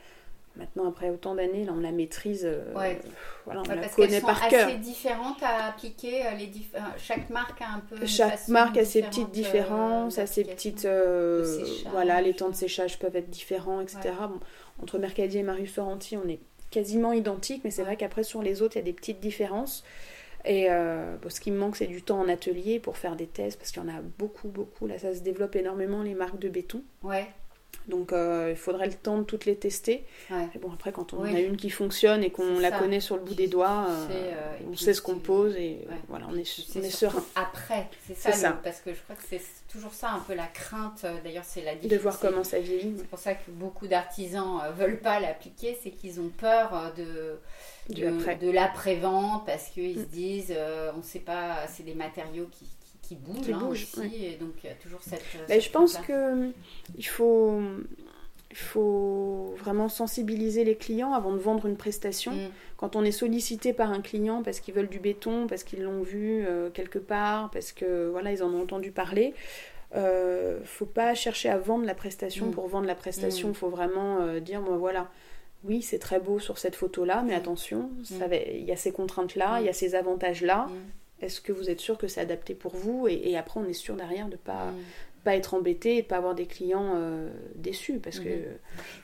Maintenant, après autant d'années, là, on la maîtrise. Euh, voilà, on la connaît par cœur.
assez différentes à appliquer. Euh, les euh, chaque marque a un peu.
Chaque marque a ses petites différences, a ses petites. voilà, les temps de séchage peuvent être différents, etc. Bon, entre Mercadier et Marius Sorrenti, on est quasiment identiques, mais c'est vrai qu'après, sur les autres, il y a des petites différences. Et ce qui me manque, c'est du temps en atelier pour faire des tests, parce qu'il y en a beaucoup, beaucoup. Là, ça se développe énormément, les marques de béton.
Ouais.
Donc euh, il faudrait le temps de toutes les tester.
Ouais.
Et bon, après, quand on
Oui.
a une qui fonctionne et qu'on la
ça.
connaît sur le bout des doigts, euh,
euh,
on sait ce qu'on pose et
Ouais.
voilà, on est,
C'est
on est serein.
Après, c'est ça,
C'est
le-
ça.
parce que je crois que c'est toujours ça un peu la crainte. D'ailleurs, c'est la
De voir
difficulté.
comment ça vieillit.
C'est pour ça que beaucoup d'artisans veulent pas l'appliquer, c'est qu'ils ont peur de, de,
après.
de l'après-vente parce qu'ils se
Mm.
disent, euh, on sait pas, c'est des matériaux qui, qui, bougent,
Qui
hein, aussi,
ouais.
et donc il y a toujours cette. euh,
Ben,
cette
je pense
crainte-là.
que il faut, il faut vraiment sensibiliser les clients avant de vendre une prestation.
Mm.
Quand on est sollicité par un client parce qu'ils veulent du béton, parce qu'ils l'ont vu euh, quelque part, parce que voilà ils en ont entendu parler, euh, faut pas chercher à vendre la prestation
Mm.
pour vendre la prestation.
Mm.
faut vraiment euh, dire moi voilà. Oui, c'est très beau sur cette photo-là, mais attention, il y a ces contraintes-là, il y a ces avantages-là. Est-ce que vous êtes sûr que c'est adapté pour vous et, et après, on est sûr derrière de pas,
Mm.
pas être embêté et de pas avoir des clients euh, déçus parce que
Mhm.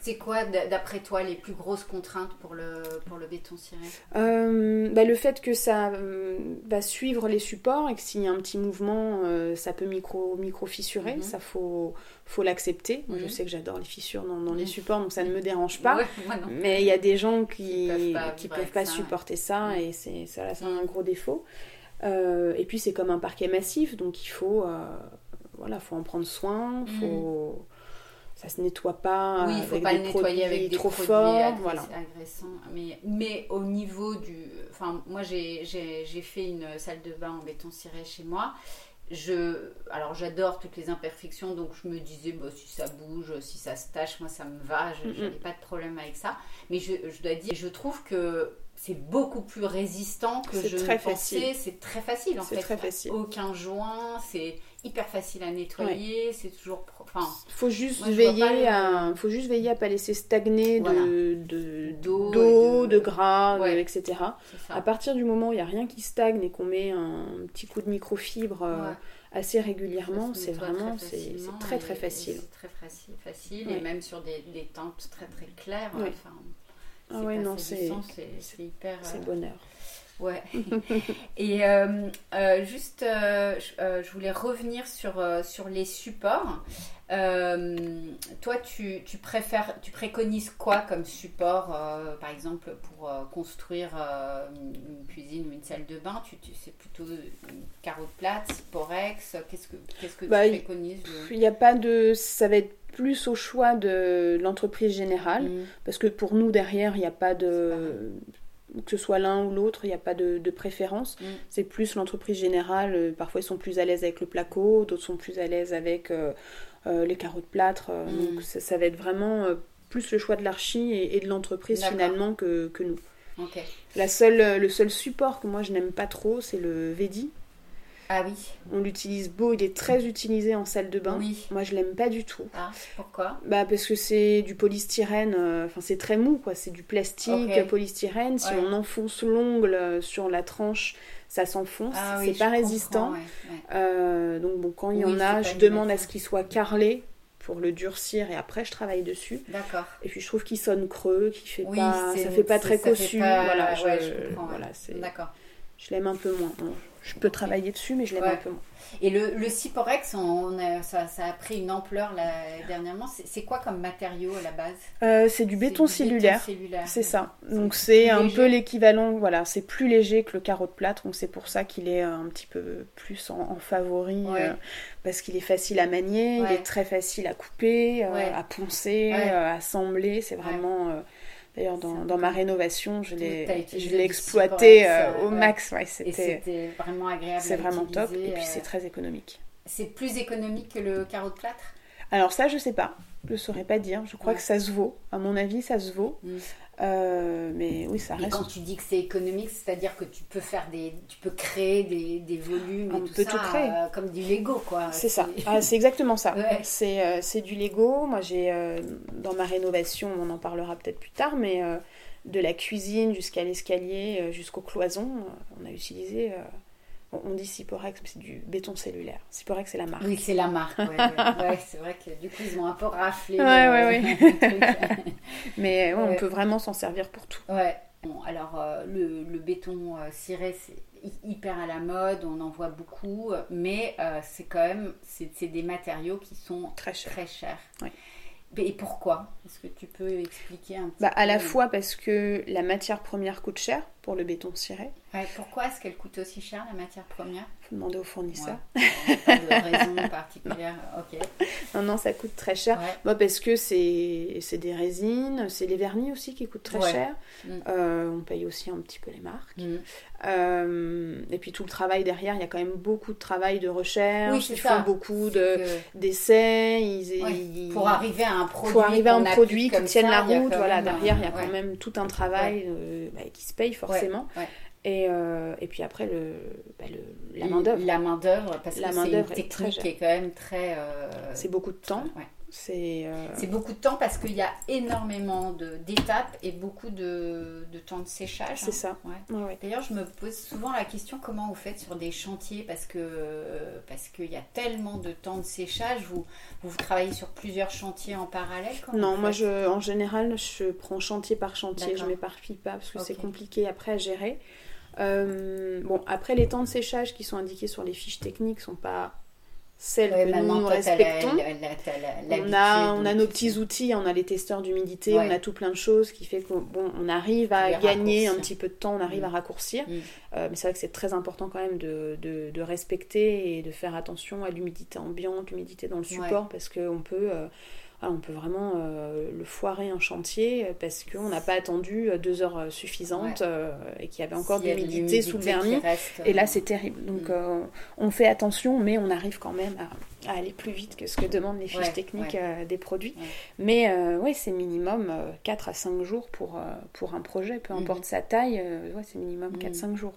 C'est quoi, d'après toi, les plus grosses contraintes pour le, pour le béton ciré?
Euh, bah, le fait que ça euh, va suivre les supports et que s'il y a un petit mouvement, ça peut micro, micro fissurer,
Mhm.
ça faut, faut l'accepter. Moi, Je
Mhm.
sais que j'adore les fissures dans, dans les supports, donc ça ne me dérange pas.
Ouais, moi non.
Mais il y a des gens qui
Qui peuvent pas
qui peuvent pas
ça, ouais.
supporter ça
Mm.
et c'est ça, là, c'est
Mm.
un gros défaut. Euh, et puis c'est comme un parquet massif, donc il faut euh, voilà, faut en prendre soin, faut ça se nettoie pas
Mm. Oui, il faut pas le nettoyer avec des
trop
produits
forts,
agress-
voilà.
agressants. Mais, mais au niveau du... Enfin, moi, j'ai fait une salle de bain en béton ciré chez moi. Je, alors j'adore toutes les imperfections, donc je me disais, bah, si ça bouge, si ça se tâche, moi ça me va, je n'avais pas de problème avec ça. Mais je, je dois dire, je trouve que c'est beaucoup plus résistant que
C'est
je
très
pensais. C'est très facile en
C'est
fait.
très facile.
Aucun joint, c'est hyper facile à nettoyer, c'est toujours... Enfin,
Faut juste
Moi,
veiller
le-
à faut juste veiller à pas laisser stagner
Voilà.
de de-
D'eau
de...
de-
gras,
Ouais.
etc.
c'est.
À partir du moment où il n'y a rien qui stagne et qu'on met un petit coup de microfibre euh,
Ouais.
assez régulièrement, c'est vraiment
très
c'est c'est très très
et
facile.
C'est très facile, facile
Ouais.
et même sur des, des teintes très très claires.
Ouais.
Enfin,
Ah ouais, non, c'est
hyper.
c'est
euh,
bonheur.
Ouais. [LAUGHS] et euh, euh, juste, euh, je, voulais revenir sur, sur les supports. Toi, tu, tu préfères, tu préconises quoi comme support, par exemple, pour construire une, une cuisine ou une salle de bain? Tu, tu, C'est plutôt carreau de plate, Cyporex Qu'est-ce que, qu'est-ce que
Bah,
tu
il-
préconises
Il n'y a pas de. Ça va être plus au choix de l'entreprise générale,
Mm.
parce que pour nous, derrière, il n'y a pas de. Que ce soit l'un ou l'autre, il n'y a pas de, de préférence.
Mm.
C'est plus l'entreprise générale. euh, Parfois, ils sont plus à l'aise avec le placo, d'autres sont plus à l'aise avec euh, euh, les carreaux de plâtre.
Mm.
Donc, ça, ça va être vraiment plus le choix de l'archi et, et de l'entreprise finalement que, que nous. La seule, le seul support que moi je n'aime pas trop, c'est le Vedi.
Ah oui.
On l'utilise beau, il est très utilisé en salle de bain.
Oui.
Moi je l'aime pas du tout.
Ah, pourquoi?
Bah parce que c'est du polystyrène, euh, enfin c'est très mou quoi, c'est du plastique,
Ok.
polystyrène. Si
Ouais.
on enfonce l'ongle euh, sur la tranche, ça s'enfonce,
Ah oui,
c'est pas résistant.
ouais, ouais.
Euh, donc bon, quand il y
Oui,
en a, je demande à ce qu'il soit carrelé pour le durcir et après je travaille dessus.
D'accord.
Et puis je trouve qu'il sonne creux, qu'il fait pas, ça fait pas très cossu.
pas-
Voilà, je,
je
voilà, l'aime un peu moins. Bon, je peux travailler dessus, mais je l'aime
Ouais.
un peu moins.
Et le, le Cyporex, on a- ça, ça a pris une ampleur là, dernièrement. C'est quoi comme matériau à la base?
Euh, c'est du béton cellulaire. C'est ça. Donc c'est un
léger.
peu l'équivalent, voilà, c'est plus léger que le carreau de plâtre, donc c'est pour ça qu'il est un petit peu plus en, en favori,
Ouais.
euh, parce qu'il est facile à manier, il est très facile à couper, euh, à poncer, à assembler, c'est vraiment... euh, D'ailleurs, dans, dans ma rénovation, je l'ai je exploité euh,
euh,
au
ouais.
max. Ouais, c'était
vraiment agréable.
c'est vraiment top, et puis
euh,
c'est très économique.
C'est plus économique que le carreau de plâtre?
Alors ça, je sais pas, je saurais pas dire, je crois
Ouais.
que ça se vaut, à mon avis, ça se vaut,
Mm.
Euh, mais oui, ça
Et
reste...
quand tu dis que c'est économique, c'est-à-dire que tu peux faire des, tu peux créer des, des volumes et
On
tout
peut
ça,
tout créer.
euh, comme du Lego quoi.
C'est ça, ah, c'est exactement ça. [LAUGHS]
Ouais.
C'est euh, c'est du Lego. Moi, j'ai dans ma rénovation, on en parlera peut-être plus tard, mais de la cuisine jusqu'à l'escalier, jusqu'aux cloisons, on a utilisé. Euh, on- dit Cyporex, mais c'est du béton cellulaire. Cyporex, c'est la marque.
Oui, c'est la marque. Ouais, [LAUGHS] ouais. Ouais, c'est vrai que du coup ils ont un peu raflé.
Ouais, [LAUGHS]
le- [LAUGHS]
ouais,
le.
Mais on peut vraiment s'en servir pour tout.
Ouais. Bon, alors euh, le, le béton euh, ciré, c'est hy- hyper à la mode, on en voit beaucoup, mais euh, c'est quand même c'est des matériaux qui sont
Très cher.
très chers.
Ouais.
Et pourquoi? Est-ce que tu peux expliquer un petit
bah,
peu
À la fois parce que la matière première coûte cher pour le béton ciré.
Ouais, pourquoi est-ce qu'elle coûte aussi cher, la matière première?
Il faut demander au fournisseur.
Ouais. Pas de raison [LAUGHS] particulière. Ok.
Non, non, ça coûte très cher.
Ouais.
Moi, parce que c'est c'est des résines, c'est les vernis aussi qui coûtent très cher.
Mm.
Euh, on paye aussi un petit peu les marques.
Mm.
Euh, et puis tout le travail derrière, il y a quand même beaucoup de travail de recherche.
Oui,
ils
ça.
font beaucoup de-
que-
d'essais. Ils,
Ouais.
ils-
Pour arriver à un produit.
faut arriver à un produit qui tienne
ça,
la route. Voilà, derrière, il y a quand même tout un travail euh, bah, qui se paye forcément. Et, euh, et puis après, le, bah, le- la main-d'œuvre.
La main d'œuvre, parce
La
que c'est une
main-d'œuvre est très
technique qui est quand même très. euh,
C'est beaucoup de temps.
ouais.
C'est. euh,
C'est beaucoup de temps parce qu'il y a énormément d'étapes et beaucoup de, de temps de séchage.
C'est
hein.
ça.
Ouais. D'ailleurs, je me pose souvent la question comment vous faites sur des chantiers? Parce que parce qu'il y a tellement de temps de séchage. Vous, vous travaillez sur plusieurs chantiers en parallèle
Non, moi, je, en général, je prends chantier par chantier. Je m'éparpille pas parce que c'est compliqué après à gérer. Euh, bon, après, les temps de séchage qui sont indiqués sur les fiches techniques sont pas celles
Ouais,
que nous, respectons.
la- la- t'as la-
On a, on a nos petits outils, on a les testeurs d'humidité,
Ouais.
on a tout plein de choses qui fait qu'on bon, on arrive à
Les
gagner un petit peu de temps, on arrive
Mm.
à raccourcir.
Mm.
Euh, mais c'est vrai que c'est très important quand même de, de- de respecter et de faire attention à l'humidité ambiante, l'humidité dans le support, parce qu'on peut, euh, ah, on peut vraiment euh, le foirer un chantier parce qu'on n'a pas attendu euh, deux heures euh, suffisantes euh, et qu'il y avait encore de
a
l'humidité sous le vernis.
reste,
Et là,
euh,
c'est terrible. Donc,
Mm.
euh, on fait attention, mais on arrive quand même à, à aller plus vite que ce que demandent les fiches
Ouais,
techniques
ouais.
euh, des produits. Mais euh, ouais, c'est minimum euh, 4 à 5 jours pour, euh, pour un projet, peu
Mhm.
importe sa taille. euh, c'est minimum
Mhm.
4-5 jours.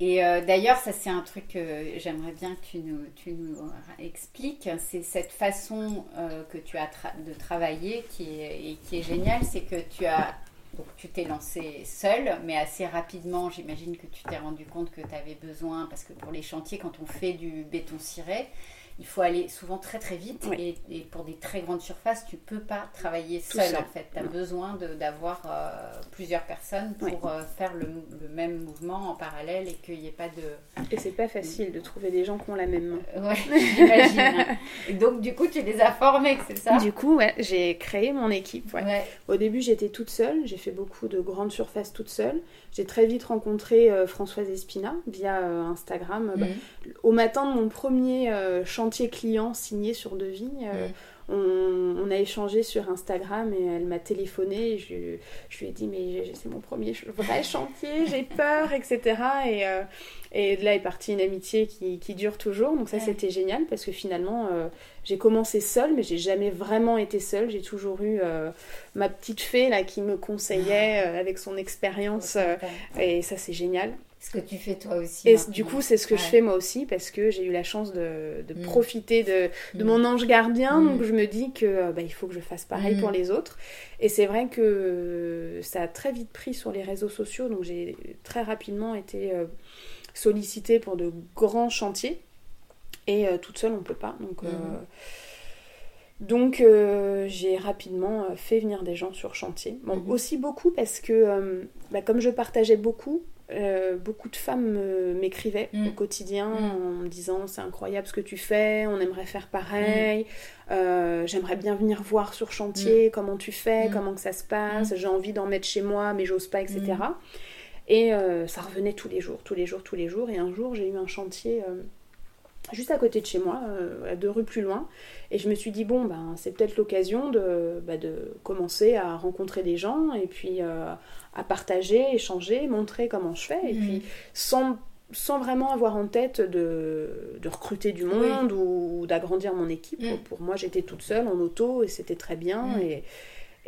Et euh, d'ailleurs, ça c'est un truc que j'aimerais bien que tu nous, nous expliques. C'est cette façon euh, que tu as de travailler qui est, géniale, c'est que tu as donc tu t'es lancé seule, mais assez rapidement, j'imagine que tu t'es rendu compte que tu avais besoin, parce que pour les chantiers, quand on fait du béton ciré, il faut aller souvent très très vite
Oui.
et, et pour des très grandes surfaces, tu peux pas travailler seul
seul.
en fait. Tu as
Non.
besoin de- d'avoir euh, plusieurs personnes pour
Oui.
euh, faire le, le même mouvement en parallèle et qu'il n'y ait pas de...
Et c'est pas facile de trouver des gens qui ont la même main.
Ouais, [LAUGHS] j'imagine. Et donc du coup, tu les as formés, c'est ça?
Du coup, ouais, j'ai créé mon équipe. ouais.
Ouais.
Au début, j'étais toute seule. J'ai fait beaucoup de grandes surfaces toute seule. J'ai très vite rencontré euh, Françoise Espina via euh, Instagram. Bah,
Mhm.
Au matin de mon premier euh, chantier client signé sur devis, euh, on, on a échangé sur Instagram et elle m'a téléphoné. Et je, je lui ai dit mais c'est mon premier vrai chantier, j'ai peur, etc. Et, euh, et de là est partie une amitié qui, qui dure toujours. Donc ça
Ouais.
c'était génial parce que finalement euh, j'ai commencé seule, mais j'ai jamais vraiment été seule. J'ai toujours eu ma petite fée là qui me conseillait euh, avec son expérience. et ça c'est génial.
Ce que tu fais toi aussi.
Et
maintenant.
du coup, c'est ce que je fais moi aussi parce que j'ai eu la chance de, de
Mm.
profiter de, de
Mm.
mon ange gardien.
Mm.
Donc je me dis que euh, bah, il faut que je fasse pareil pour les autres. Et c'est vrai que ça a très vite pris sur les réseaux sociaux. Donc j'ai très rapidement été euh, sollicitée pour de grands chantiers. Et euh, toute seule, on peut pas. Donc, euh, donc euh, j'ai rapidement euh, fait venir des gens sur chantier. Bon,
Mhm.
aussi beaucoup parce que euh, bah, comme je partageais beaucoup, euh, beaucoup de femmes euh, m'écrivaient
Mhm.
au quotidien
Mhm.
en me disant c'est incroyable ce que tu fais, on aimerait faire pareil,
Mhm.
euh, j'aimerais bien venir voir sur chantier comment tu fais, comment que ça se passe, j'ai envie d'en mettre chez moi mais j'ose pas, etc. Et ça revenait tous les jours, tous les jours, tous les jours. Et un jour j'ai eu un chantier juste à côté de chez moi, euh, à deux rues plus loin. Et je me suis dit, bon, ben, c'est peut-être l'occasion de, bah, de commencer à rencontrer des gens et puis euh, à partager, échanger, montrer comment je fais. Et
Mhm.
puis sans, sans vraiment avoir en tête de, de recruter du monde ou, d'agrandir mon équipe.
Mhm.
Pour moi, j'étais toute seule en auto et c'était très bien.
Mhm.
Et,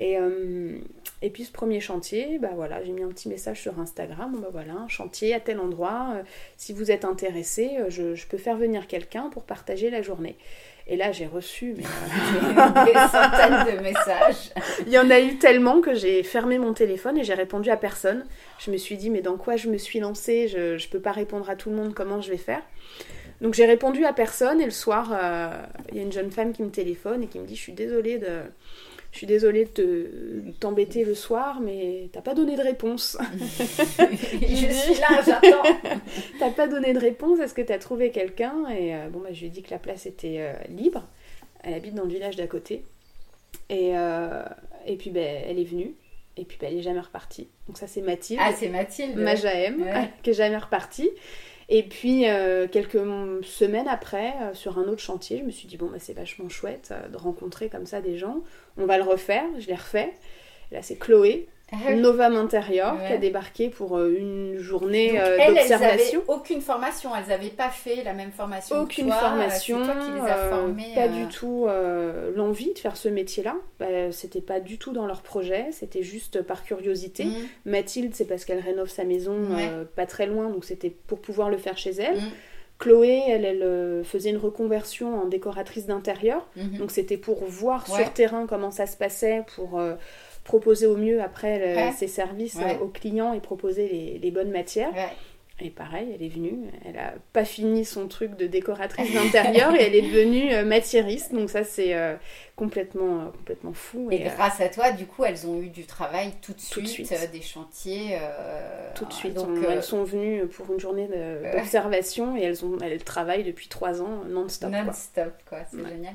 et, euh, et puis ce premier chantier, bah voilà, j'ai mis un petit message sur Instagram, bah voilà, un chantier à tel endroit, euh, si vous êtes intéressé, euh, je, je peux faire venir quelqu'un pour partager la journée. Et là, j'ai reçu, mais euh, [LAUGHS]
des centaines de messages.
il y en a eu tellement que j'ai fermé mon téléphone et j'ai répondu à personne. Je me suis dit, mais dans quoi je me suis lancée? Je ne peux pas répondre à tout le monde, comment je vais faire? Donc j'ai répondu à personne et le soir, euh, il y a une jeune femme qui me téléphone et qui me dit, je suis désolée de... Je suis désolée de te- t'embêter le soir, mais t'as pas donné de réponse. [LAUGHS]
je suis là, j'attends. [LAUGHS]
T'as pas donné de réponse, est-ce que t'as trouvé quelqu'un Et euh, bon, bah, je lui ai dit que la place était euh, libre. Elle habite dans le village d'à côté. Et, et puis ben, elle est venue. Et puis ben, elle est jamais repartie. Donc ça c'est Mathilde.
Ah c'est Mathilde.
Ma JM, [LAUGHS] qui est jamais repartie. Et puis, quelques semaines après, sur un autre chantier, je me suis dit, bon, bah, c'est vachement chouette de rencontrer comme ça des gens. On va le refaire. Je l'ai refait. là, c'est Chloé, Novum Interior qui a débarqué pour euh, une journée euh, d'observation.
aucune formation, elles n'avaient pas fait la même formation.
Aucune que toi. formation. toi qui les as euh, formées. Pas du tout l'envie de faire ce métier-là. Bah, c'était pas du tout dans leur projet, c'était juste par curiosité. Mm. Mathilde, c'est parce qu'elle rénove sa maison pas très loin, donc c'était pour pouvoir le faire chez elle. Mm. Chloé, elle, elle faisait une reconversion en décoratrice d'intérieur, mm-hmm. donc c'était pour voir sur terrain comment ça se passait, pour proposer au mieux après ses services aux clients et proposer les, bonnes matières. Et pareil, elle est venue, elle a pas fini son truc de décoratrice d'intérieur et elle est devenue euh, matiériste. Donc ça, c'est euh, complètement, euh, complètement fou.
Et, grâce à toi, du coup, elles ont eu du travail tout de suite, des chantiers.
tout de suite. Donc, elles sont venues pour une journée d'observation et elles, ont, elles travaillent depuis trois ans non-stop.
Non-stop, quoi. C'est génial.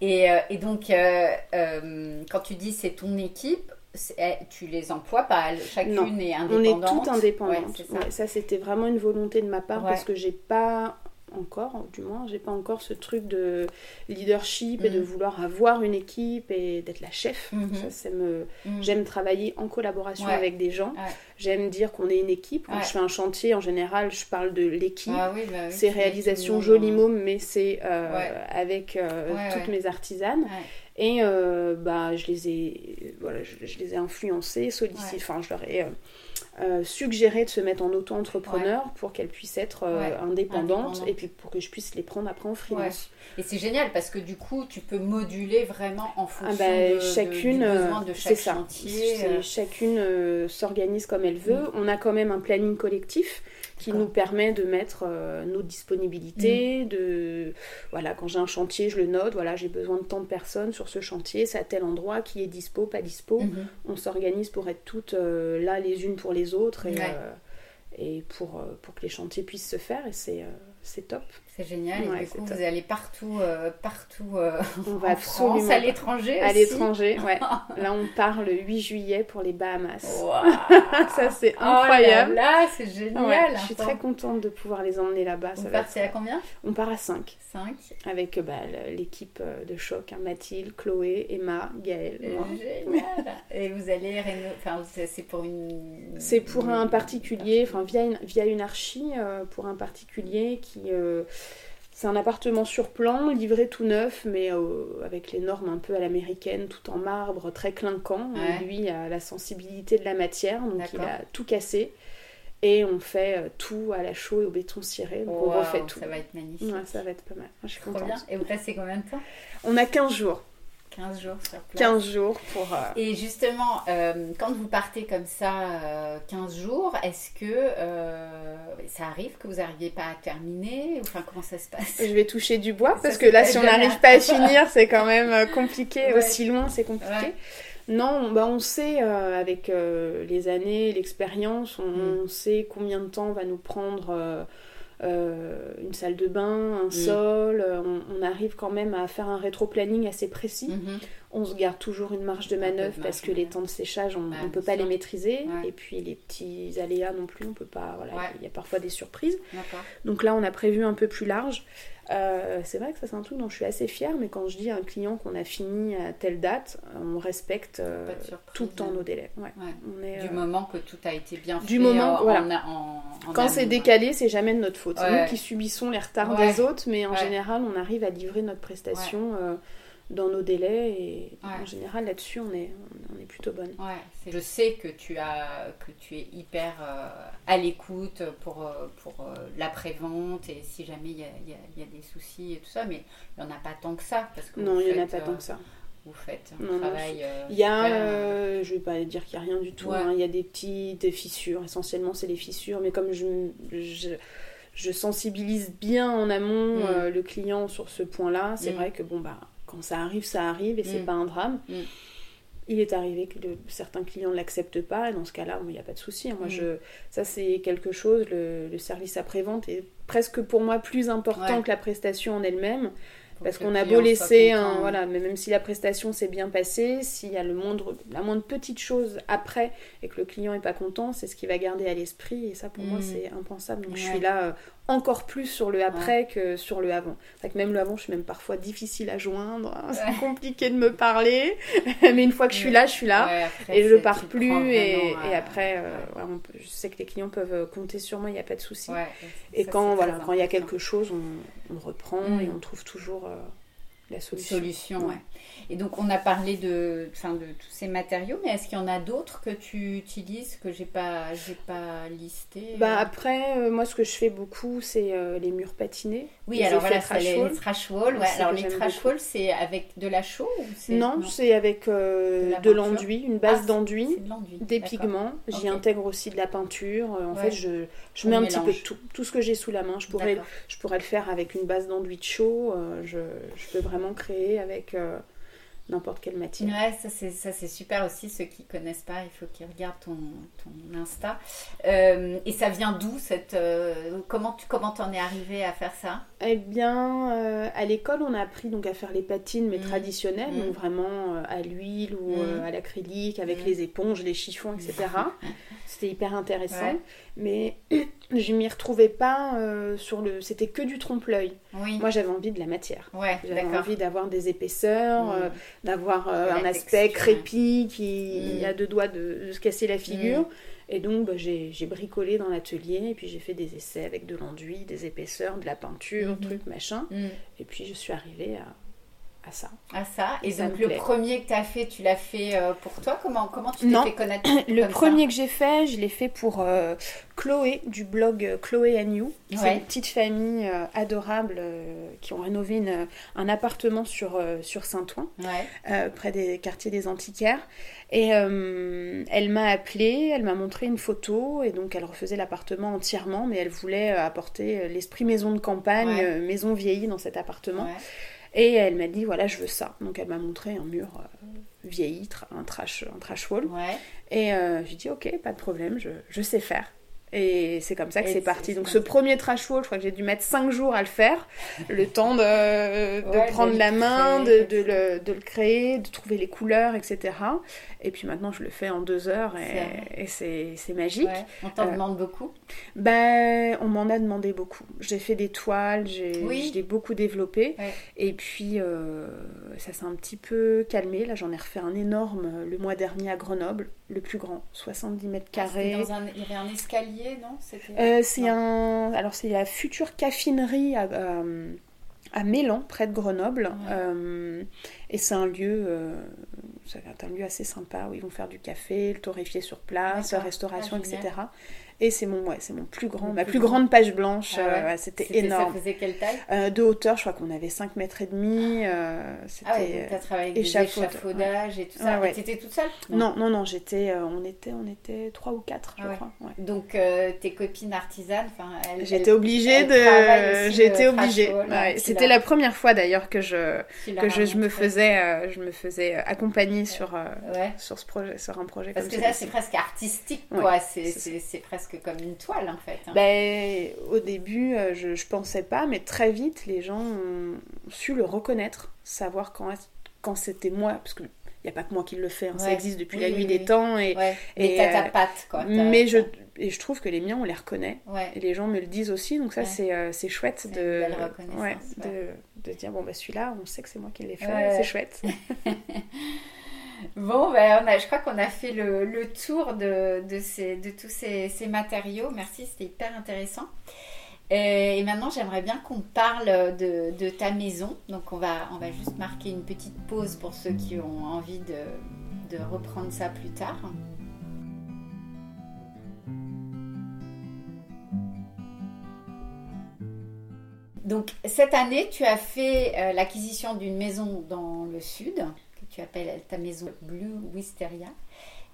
Et, euh, et donc, euh, euh, quand tu dis c'est ton équipe, eh, tu les emploies pas, chacune est indépendante.
On est toutes indépendantes. ça, c'était vraiment une volonté de ma part parce que j'ai pas encore, du moins, j'ai pas encore ce truc de leadership et de mm. vouloir avoir une équipe et d'être la chef. Mm-hmm. Ça, me... Mm. J'aime travailler en collaboration avec des gens. J'aime dire qu'on est une équipe. Quand je fais un chantier, en général, je parle de l'équipe. Ah bah c'est réalisation joli môme, mais c'est euh, avec euh, toutes mes artisanes. Et euh, bah, je les ai, voilà, je, les ai influencées, sollicitées. Enfin, je leur ai euh, suggérer de se mettre en auto-entrepreneur pour qu'elles puissent être euh, indépendantes et puis pour que je puisse les prendre après en freelance.
Et c'est génial parce que du coup, tu peux moduler vraiment en ah fonction
bah,
de,
chacune,
de, de chaque chantier.
Euh. Chacune s'organise comme elle veut. Mm. On a quand même un planning collectif qui nous permet de mettre euh, nos disponibilités, mm. de voilà, quand j'ai un chantier, je le note, voilà, j'ai besoin de tant de personnes sur ce chantier, c'est à tel endroit, qui est dispo, pas dispo. Mm-hmm. On s'organise pour être toutes euh, là les unes pour les autres et, euh, et pour, pour que les chantiers puissent se faire et c'est c'est top.
C'est génial. et du coup, vous allez partout, euh, partout euh, on [LAUGHS] va en France, à l'étranger
À l'étranger, ouais. [LAUGHS] Là, on part le 8 juillet pour les Bahamas. [LAUGHS] ça, c'est oh incroyable.
là, c'est génial.
je suis très contente de pouvoir les emmener là-bas.
On part, c'est à combien?
On part à 5.
5.
Avec bah, l'équipe euh, de choc, hein, Mathilde, Chloé, Emma, Gaëlle.
Génial. et vous allez enfin, c'est pour une...
C'est pour un particulier, enfin, via une, via une archi, pour un particulier qui euh, c'est un appartement sur plan, livré tout neuf, mais euh, avec les normes un peu à l'américaine, tout en marbre, très clinquant. Lui a la sensibilité de la matière, donc il a tout cassé. Et on fait euh, tout à la chaux et au béton ciré. Donc on refait tout.
Ça va être magnifique.
ça va être pas mal. je suis contente. Bien.
Et vous passez combien de temps?
On a 15 jours.
15 jours sur place.
15 jours pour. Euh,
Et justement, euh, quand vous partez comme ça 15 euh, jours, est-ce que ça arrive que vous n'arriviez pas à terminer Enfin, comment ça se passe?
Je vais toucher du bois parce que là, si on n'arrive pas à finir, [LAUGHS] c'est quand même compliqué. Aussi loin, c'est compliqué. Non, bah on sait avec les années, l'expérience, on, mm. sait combien de temps va nous prendre euh, une salle de bain, un mm. sol. Euh, on, arrive quand même à faire un rétro-planning assez précis. Mm-hmm. On se garde toujours une marge de manœuvre parce que les temps de séchage, on ne peut pas les maîtriser. Et puis les petits aléas non plus, on peut pas. Voilà, il y a parfois des surprises. Donc là, on a prévu un peu plus large. Euh, c'est vrai que ça c'est un truc dont je suis assez fière, mais quand je dis à un client qu'on a fini à telle date, on respecte euh, tout le temps nos délais.
du moment que tout a été bien fait.
Du moment, voilà. quand c'est décalé, c'est jamais de notre faute. C'est nous qui subissons les retards des autres, mais en général, on arrive à livrer notre prestation euh, dans nos délais et en général là-dessus on est, on est plutôt bonne.
Ouais, je sais que tu, as, que tu es hyper euh, à l'écoute pour, euh, pour euh, l'après-vente et si jamais il y a, y a, des soucis et tout ça, mais il n'y en a pas tant que ça. Parce que
non, il n'y en a pas tant que ça.
Vous faites un travail.
il y a, je vais pas dire qu'il n'y a rien du tout, hein. il y a des petites fissures, essentiellement c'est les fissures, mais comme je, je je sensibilise bien en amont mm. le client sur ce point-là. C'est mm. vrai que bon bah quand ça arrive, ça arrive et c'est mm. pas un drame. Mm. Il est arrivé que certains clients ne l'acceptent pas, et dans ce cas-là, il n'y a pas de souci. Moi, mm. je, ça, c'est quelque chose, le, service après-vente est presque pour moi plus important que la prestation en elle-même. Parce qu'on a beau laisser un, voilà, mais même si la prestation s'est bien passée, s'il y a le moindre, la moindre petite chose après et que le client est pas content, c'est ce qui va garder à l'esprit et ça pour moi c'est impensable. Donc je suis là encore plus sur le après que sur le avant. que même le avant, je suis même parfois difficile à joindre. Hein. C'est compliqué de me parler, [LAUGHS] mais une fois que je suis là, je suis là et je pars plus. Et, après, euh, je sais que les clients peuvent compter sur moi, il n'y a pas de souci. et quand voilà, quand il y a quelque chose, on, reprend et mm. on trouve toujours euh, la solution.
Et donc, on a parlé de, de tous ces matériaux, mais est-ce qu'il y en a d'autres que tu utilises que j'ai pas, j'ai pas listé
bah, Après, euh, moi, ce que je fais beaucoup, c'est euh, les murs patinés.
Oui, alors voilà, trash les, les trash walls. Ouais, alors, les trash walls, c'est avec de la chaux
Non, c'est avec euh, de l'enduit, une base ah, d'enduit, des pigments. J'y intègre aussi de la peinture. En fait, je, je mets un petit peu de tout. Tout ce que j'ai sous la main. Je pourrais, je pourrais le faire avec une base d'enduit de chaud. je, je, peux vraiment créer avec n'importe quelle matière.
Ouais, ça c'est, ça c'est super aussi. Ceux qui connaissent pas, il faut qu'ils regardent ton, ton Insta. Euh, et ça vient d'où cette euh, Comment tu comment t'en es arrivé à faire ça?
Eh bien, euh, à l'école, on a appris donc à faire les patines mais mmh. traditionnelles, mmh. donc vraiment à l'huile ou mmh. à l'acrylique avec les éponges, les chiffons, etc. [LAUGHS] C'était hyper intéressant. Mais [CLEARS THROAT] je m'y retrouvais pas sur le. C'était que du trompe-l'œil. Moi, j'avais envie de la matière. j'avais envie d'avoir des épaisseurs, d'avoir euh, un aspect crépi qui a deux doigts de, se casser la figure. Et donc, bah, j'ai bricolé dans l'atelier, et puis j'ai fait des essais avec de l'enduit, des épaisseurs, de la peinture, truc, machin. Et puis, je suis arrivée à, à ça.
À ça. Et, donc le premier que tu as fait, tu l'as fait euh, pour toi? Comment, comment tu t'es fait connaître [CLEARS THROAT]
Le premier que j'ai fait, je l'ai fait pour euh, Chloé du blog euh, Chloé and You. C'est une petite famille adorable qui ont rénové un appartement sur, sur Saint-Ouen, près des quartiers des Antiquaires. Et elle m'a appelé, elle m'a montré une photo, et donc elle refaisait l'appartement entièrement, mais elle voulait apporter l'esprit maison de campagne, maison vieillie dans cet appartement. Et elle m'a dit voilà, je veux ça. Donc elle m'a montré un mur euh, vieilli, un trash, un trash wall. Et euh, j'ai dit ok, pas de problème, je, je sais faire. Et c'est comme ça que c'est parti. Donc ce premier trash wall, je crois que j'ai dû mettre 5 jours à le faire. Le temps de, de prendre la main, de, de, le, de, le, créer, de trouver les couleurs, etc. Et puis maintenant, je le fais en 2 heures et c'est magique.
On t'en euh, demande beaucoup
ben, On m'en a demandé beaucoup. J'ai fait des toiles, j'ai oui. beaucoup développé. Et puis euh, ça s'est un petit peu calmé. Là, j'en ai refait un énorme le mois dernier à Grenoble, le plus grand, 70 mètres ah, carrés.
il y avait un escalier non?
Euh, C'est un. Alors, c'est la future caffinerie à, à, Mélan, près de Grenoble. Euh, et c'est un lieu. Euh, c'est un lieu assez sympa où ils vont faire du café, le torréfier sur place, la restauration, ah, etc. Et c'est mon, ouais, c'est mon plus grand, ma plus, grande page blanche. Ah euh, c'était énorme.
Ça faisait quelle taille?
Euh, De hauteur, je crois qu'on avait 5 mètres et demi. Euh,
c'était ah ouais, t'as travaillé avec échafaudage et tout ça. Ouais. T'étais toute seule?
Non, non, non, j'étais, on était, on était trois ou quatre, je ah crois.
Donc tes copines artisanes,
j'étais obligée de, j'étais obligée. C'était la première fois d'ailleurs que je, que je, je, me faisais, je me faisais accompagner sur, sur ce projet, sur un projet.
Parce que ça, c'est presque artistique, quoi. C'est presque comme une toile en fait.
Hein. Ben, au début, euh, je, je pensais pas, mais très vite, les gens ont su le reconnaître, savoir quand, quand c'était moi, parce que il n'y a pas que moi qui le fais, hein, ça existe depuis la nuit des temps. Et,
et t'as ta euh, patte, quoi.
Mais je, et je trouve que les miens, on les reconnaît. Et les gens me le disent aussi, donc ça, c'est euh, c'est chouette de, de, de, dire, bon, bah celui-là, on sait que c'est moi qui l'ai fait, c'est chouette. [LAUGHS]
Bon, ben, je crois qu'on a fait le, tour de, tous ces, matériaux. Merci, c'était hyper intéressant. Et, maintenant, j'aimerais bien qu'on parle de, ta maison. Donc, on va, juste marquer une petite pause pour ceux qui ont envie de, de reprendre ça plus tard. Donc, cette année, tu as fait euh, l'acquisition d'une maison dans le sud tu appelles ta maison Blue Wisteria.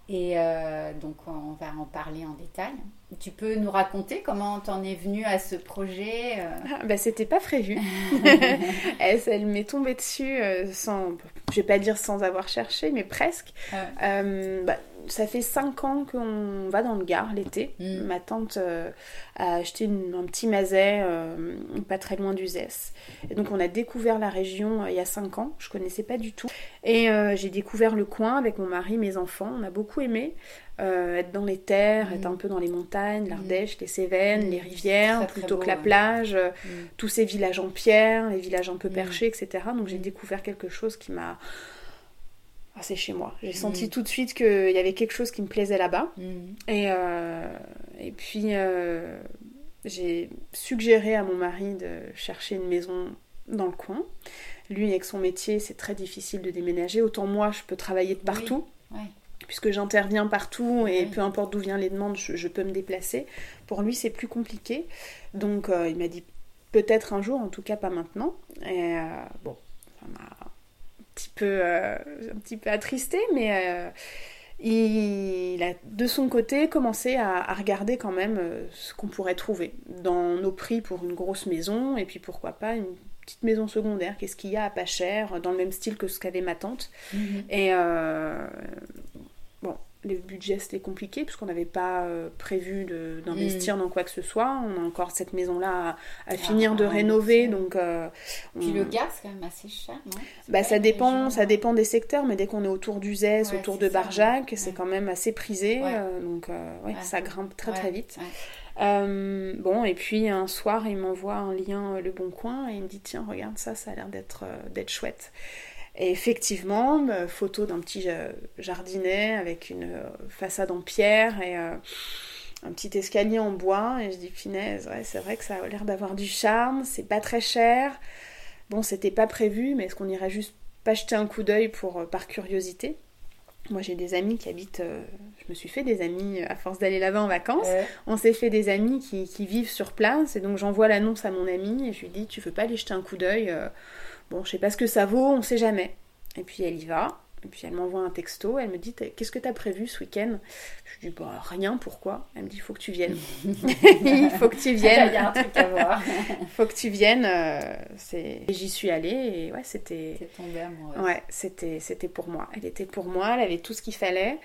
Et euh, donc, on va en parler en détail. Tu peux nous raconter comment t'en es venu à ce projet euh?
ah, bah, C'était pas prévu. [LAUGHS] elle, m'est tombée dessus euh, sans, je vais pas dire sans avoir cherché, mais presque. Bah, ça fait 5 ans qu'on va dans le Gard l'été.
Mm.
Ma tante euh, a acheté une- un petit mazet euh, pas très loin d'Uzès. Et donc on a découvert la région euh, il y a 5 ans. Je connaissais pas du tout. Et j'ai découvert le coin avec mon mari, mes enfants. On a beaucoup aimé être dans les terres,
Mm.
être un peu dans les montagnes, l'Ardèche, les Cévennes,
Mm.
les rivières,
Très, très
plutôt
beau,
que la
ouais.
plage.
Mm.
tous ces villages en pierre, les villages un peu
Mm.
perchés, etc. Donc j'ai
Mm.
découvert quelque chose qui m'a... C'est chez moi. J'ai
Mm.
senti tout de suite qu'il y avait quelque chose qui me plaisait là-bas.
Mm.
Et, euh, et puis, euh, j'ai suggéré à mon mari de chercher une maison dans le coin. Lui, avec son métier, c'est très difficile de déménager. Autant moi, je peux travailler de partout.
Ouais.
Puisque j'interviens partout et peu importe d'où viennent les demandes, je, je peux me déplacer. Pour lui, c'est plus compliqué. Donc, euh, il m'a dit peut-être un jour, en tout cas pas maintenant. Et bon, petit peu, euh, un petit peu attristé, mais euh, il a de son côté commencé à, à regarder quand même euh, ce qu'on pourrait trouver dans nos prix pour une grosse maison et puis pourquoi pas une petite maison secondaire. Qu'est-ce qu'il y a à pas cher, dans le même style que ce qu'avait ma tante.
Mhm.
Et euh, bon, le budget c'était compliqué puisqu'on n'avait pas euh, prévu d'investir dans quoi que ce soit. On a encore cette maison-là à, à finir de
ah,
rénover, donc euh,
Puis
on-
le Gard, c'est quand même assez cher, non?
Bah, ça dépend, ça
euh,
dépend des secteurs, mais dès qu'on est autour d'Uzès,
Ouais,
autour de Barjac,
ouais.
c'est quand même assez prisé,
Ouais.
euh, donc euh, ça grimpe très très vite. Euh, bon, et puis un soir, il m'envoie un lien euh, Le Bon Coin et il me dit tiens, regarde ça, ça a l'air d'être euh, d'être chouette. Et effectivement, euh, photo d'un petit euh, jardinet avec une euh, façade en pierre et un petit escalier en bois. Et je dis ouais, c'est vrai que ça a l'air d'avoir du charme, c'est pas très cher. Bon, c'était pas prévu, mais est-ce qu'on irait juste pas jeter un coup d'œil pour par curiosité? Moi, j'ai des amis qui habitent. euh, je me suis fait des amis à force d'aller là-bas en vacances.
Ouais.
On s'est fait des amis qui, qui vivent sur place et donc j'envoie l'annonce à mon ami et je lui dis tu veux pas aller jeter un coup d'œil euh, Bon, je sais pas ce que ça vaut, on sait jamais. Et puis elle y va. Et puis elle m'envoie un texto, elle me dit Qu'est-ce que t'as prévu ce week-end? Je lui dis Bah rien, pourquoi? Elle me dit Il [LAUGHS] [LAUGHS] faut que tu viennes. Il faut que tu
Il y a
viennes.
un truc à voir.
Il [LAUGHS] faut que tu viennes. et J'y suis allée et ouais, c'était.
C'est tombé amoureuse.
Ouais, c'était, c'était pour moi. Elle était pour moi, elle avait tout ce qu'il fallait.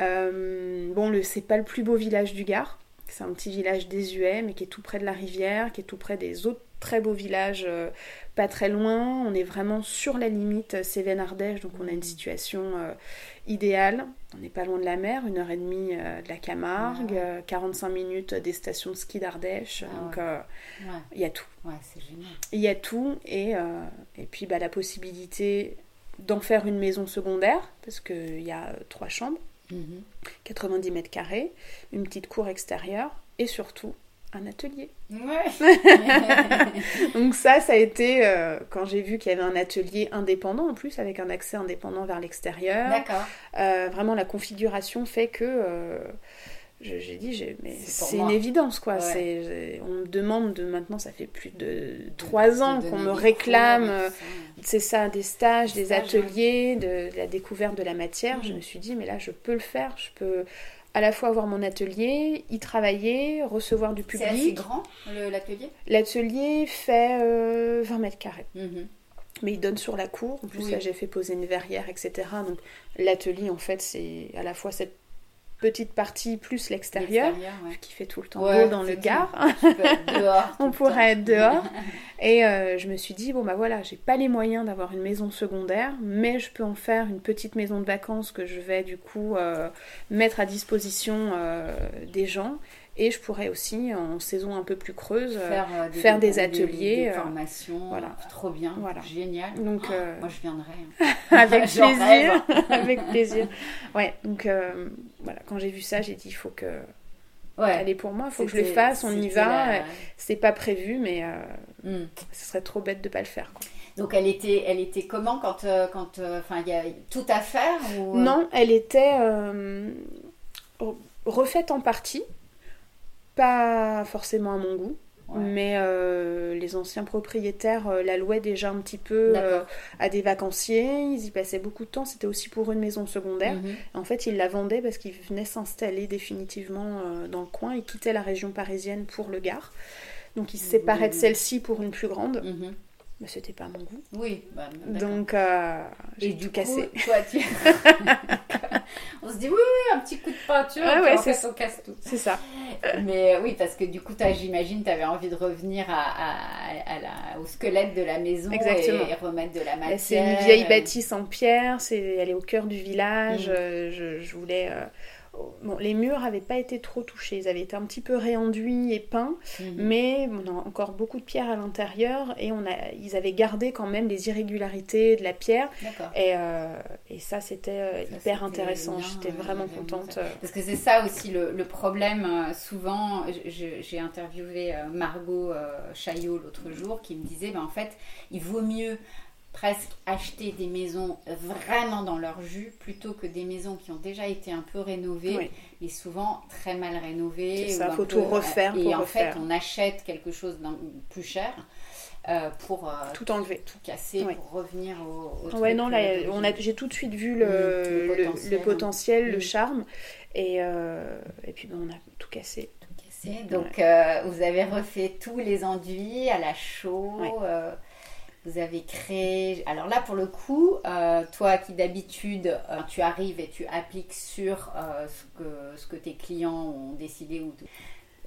Euh, bon, le, c'est pas le plus beau village du Gard. C'est un petit village désuet, mais qui est tout près de la rivière, qui est tout près des autres très beaux villages euh, pas très loin. On est vraiment sur la limite euh, Cévennes-Ardèche, donc on a une situation euh, idéale. On n'est pas loin de la mer, une heure et demie euh, de la Camargue,
Ouais.
euh, 45 minutes des stations de ski d'Ardèche.
Ah
donc
ouais.
euh,
Ouais,
il y a tout. Il y a tout et, euh, et puis bah, la possibilité d'en faire une maison secondaire parce qu'il y a euh, trois chambres,
Mhm.
90 mètres carrés, une petite cour extérieure et surtout un atelier.
Ouais. [LAUGHS]
Donc ça, ça a été euh, quand j'ai vu qu'il y avait un atelier indépendant en plus avec un accès indépendant vers l'extérieur.
D'accord.
Euh, vraiment la configuration fait que euh, je- j'ai dit mais
C'est
une évidence quoi.
Ouais.
C'est- on me demande de maintenant ça fait plus de trois ans qu'on me réclame. euh, c'est ça, des stages,
Des
ateliers, de, de la découverte de la matière. Je
Mhm.
me suis dit, mais là, je peux le faire. Je peux à la fois avoir mon atelier, y travailler, recevoir du
C'est assez
public.
grand l'atelier?
L'atelier fait euh, 20 mètres carrés,
Mhm.
mais il donne sur la cour. En plus,
Oui.
là, j'ai fait poser une verrière, etc. Donc, l'atelier, en fait, c'est à la fois cette petite partie plus l'extérieur,
ouais.
qui fait tout le temps
Ouais,
beau dans le Gard. [LAUGHS]
Dehors.
On pourrait être dehors. [LAUGHS] Et euh, je me suis dit, bon bah voilà, j'ai pas les moyens d'avoir une maison secondaire, mais je peux en faire une petite maison de vacances que je vais du coup euh, mettre à disposition euh, des gens. Et je pourrais aussi, en saison un peu plus creuse, euh,
Faire, euh, des,
faire des
des-
ateliers,
des
euh,
formations.
voilà.
Trop bien.
Voilà.
Génial.
donc euh,
Moi, je viendrai. hein. [LAUGHS]
avec [LAUGHS] plaisir, [LAUGHS] avec plaisir. Ouais, donc euh, voilà, quand j'ai vu ça, j'ai dit, il faut que,
Ouais.
elle est pour moi, il faut que je le fasse, on y va.
la-
C'est pas prévu, mais euh,
Hmm.
ce serait trop bête de pas le faire. quoi.
Donc elle était, elle était comment quand, quand, enfin, il y a tout à faire ou
Non, elle était re- refaite en partie, pas forcément à mon goût,
Ouais.
mais euh, les anciens propriétaires euh, la louaient déjà un petit peu euh, à des vacanciers, ils y passaient beaucoup de temps, c'était aussi pour une maison secondaire.
Mhm.
En fait, ils la vendaient parce qu'ils venaient s'installer définitivement dans le coin, ils quittaient la région parisienne pour le Gard. Donc ils se séparaient de celle-ci pour une plus grande,
Mhm.
mais c'était pas à mon goût.
Oui. bah.
Donc j'ai [LAUGHS]
toi, tu... [LAUGHS] on se dit oui, oui, un petit coup de peinture,
Ah ouais,
en
c'est
fait, on casse tout.
C'est ça.
Mais euh, oui, parce que du coup, j'imagine, tu avais envie de revenir à, à- à la- au squelette de la maison
Exactement.
et remettre de la matière.
C'est une vieille
euh,
bâtisse en pierre, c'est, elle est au cœur du village.
Mm.
euh, Je, je voulais. Bon, les murs n'avaient pas été trop touchés, ils avaient été un petit peu réenduits et peints,
mhm.
mais on a encore beaucoup de pierre à l'intérieur et on a, ils avaient gardé quand même les irrégularités de la pierre et, euh, et ça c'était euh, hyper intéressant. J'étais vraiment contente. euh.
Parce que c'est ça aussi le, le problème. souvent, j'ai interviewé Margot Chaillot l'autre jour qui me disait ben, en fait, il vaut mieux presque acheter des maisons vraiment dans leur jus plutôt que des maisons qui ont déjà été un peu rénovées
Oui.
et souvent très mal rénovées.
C'est ça,
un
faut
peu-
tout refaire
Et
pour
en
refaire.
fait, on achète quelque chose plus cher euh, pour euh,
Tout enlevé.
tout casser, pour revenir au, au
Ouais, non,
euh,
là,
d'origine.
on a, j'ai tout de suite vu le,
le
le- le
potentiel, hein.
le charme, et, euh, et puis ben, on a tout cassé.
cassé. Donc, euh, vous avez refait tous les enduits à la chaux.
Ouais.
Vous avez créé. Alors là, pour le coup, euh, toi qui d'habitude, euh, tu arrives et tu appliques sur euh, ce, que, ce que tes clients ont décidé. Ou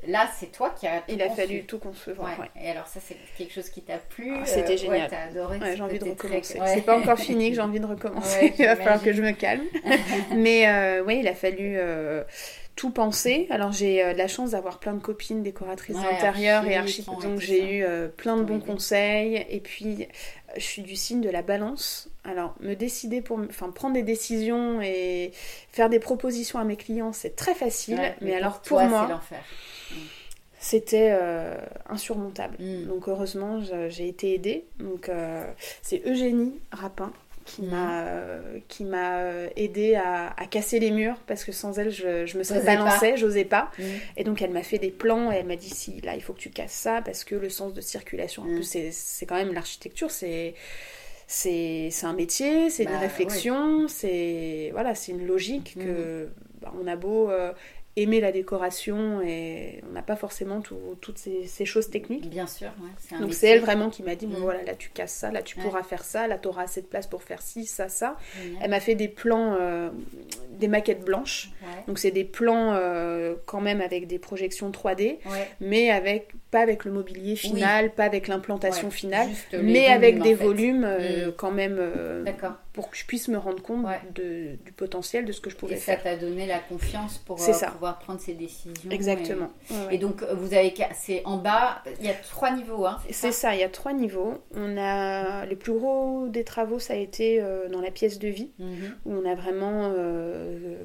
Là, c'est toi qui as. tout
Il a
conçu.
fallu tout concevoir.
Ouais.
ouais.
Et alors, ça, c'est quelque chose qui t'a plu.
Ah, c'était
euh,
génial.
Ouais, t'as adoré.
J'ai envie de
c'était très-
recommencer.
ouais.
C'est pas encore fini que j'ai envie de recommencer. [LAUGHS] Il va falloir que je me calme. Mais euh, oui, il a fallu euh, tout penser. Alors j'ai de la chance d'avoir plein de copines décoratrices d'intérieur et
archi,
architectes. Donc j'ai eu plein de bons conseils. Et puis je suis du signe de la balance. Alors me décider pour, enfin prendre des décisions et faire des propositions à mes clients, c'est très facile.
Ouais,
mais, alors
pour,
pour,
toi,
moi,
c'est l'enfer.
C'était euh, insurmontable.
Mm.
Donc heureusement, j'ai été aidée. Donc euh, c'est Eugénie Rapin qui
Mhm.
m'a euh, qui m'a aidée à, à casser les murs parce que sans elle, je, je me serais balancée, j'osais pas.
Mm.
Et donc elle m'a fait des plans et elle m'a dit si là il faut que tu casses ça parce que le sens de circulation, en plus c'est- quand même l'architecture, c'est c'est un métier, c'est
Bah,
une réflexion, c'est voilà, c'est une logique que bah, on a beau aimer la décoration et on n'a pas forcément tout- toutes ces, ces choses techniques.
Bien sûr, ouais, c'est un
Donc c'est elle vraiment qui m'a dit bon
Mm.
voilà là tu casses ça, là tu
Ouais.
pourras faire ça, là tu auras assez de place pour faire ci, ça, ça. Elle m'a fait des plans, euh, des maquettes blanches.
Ouais.
Donc c'est des plans euh, quand même avec des projections 3D,
Ouais.
mais avec pas avec le mobilier final, pas avec l'implantation
Ouais,
finale,
les
mais avec des volumes euh,
Mm.
quand même euh, pour que je puisse me rendre compte
Ouais.
de- du potentiel de ce que je pouvais
Et ça
faire.
t'a donné la confiance pour euh, pouvoir prendre ces décisions.
Exactement.
Et,
ouais.
et donc, vous avez. C'est en bas, il y a trois niveaux, hein
C'est ça, il y a trois niveaux. On a le plus gros des travaux, ça a été dans la pièce de vie.
Mhm.
où on a vraiment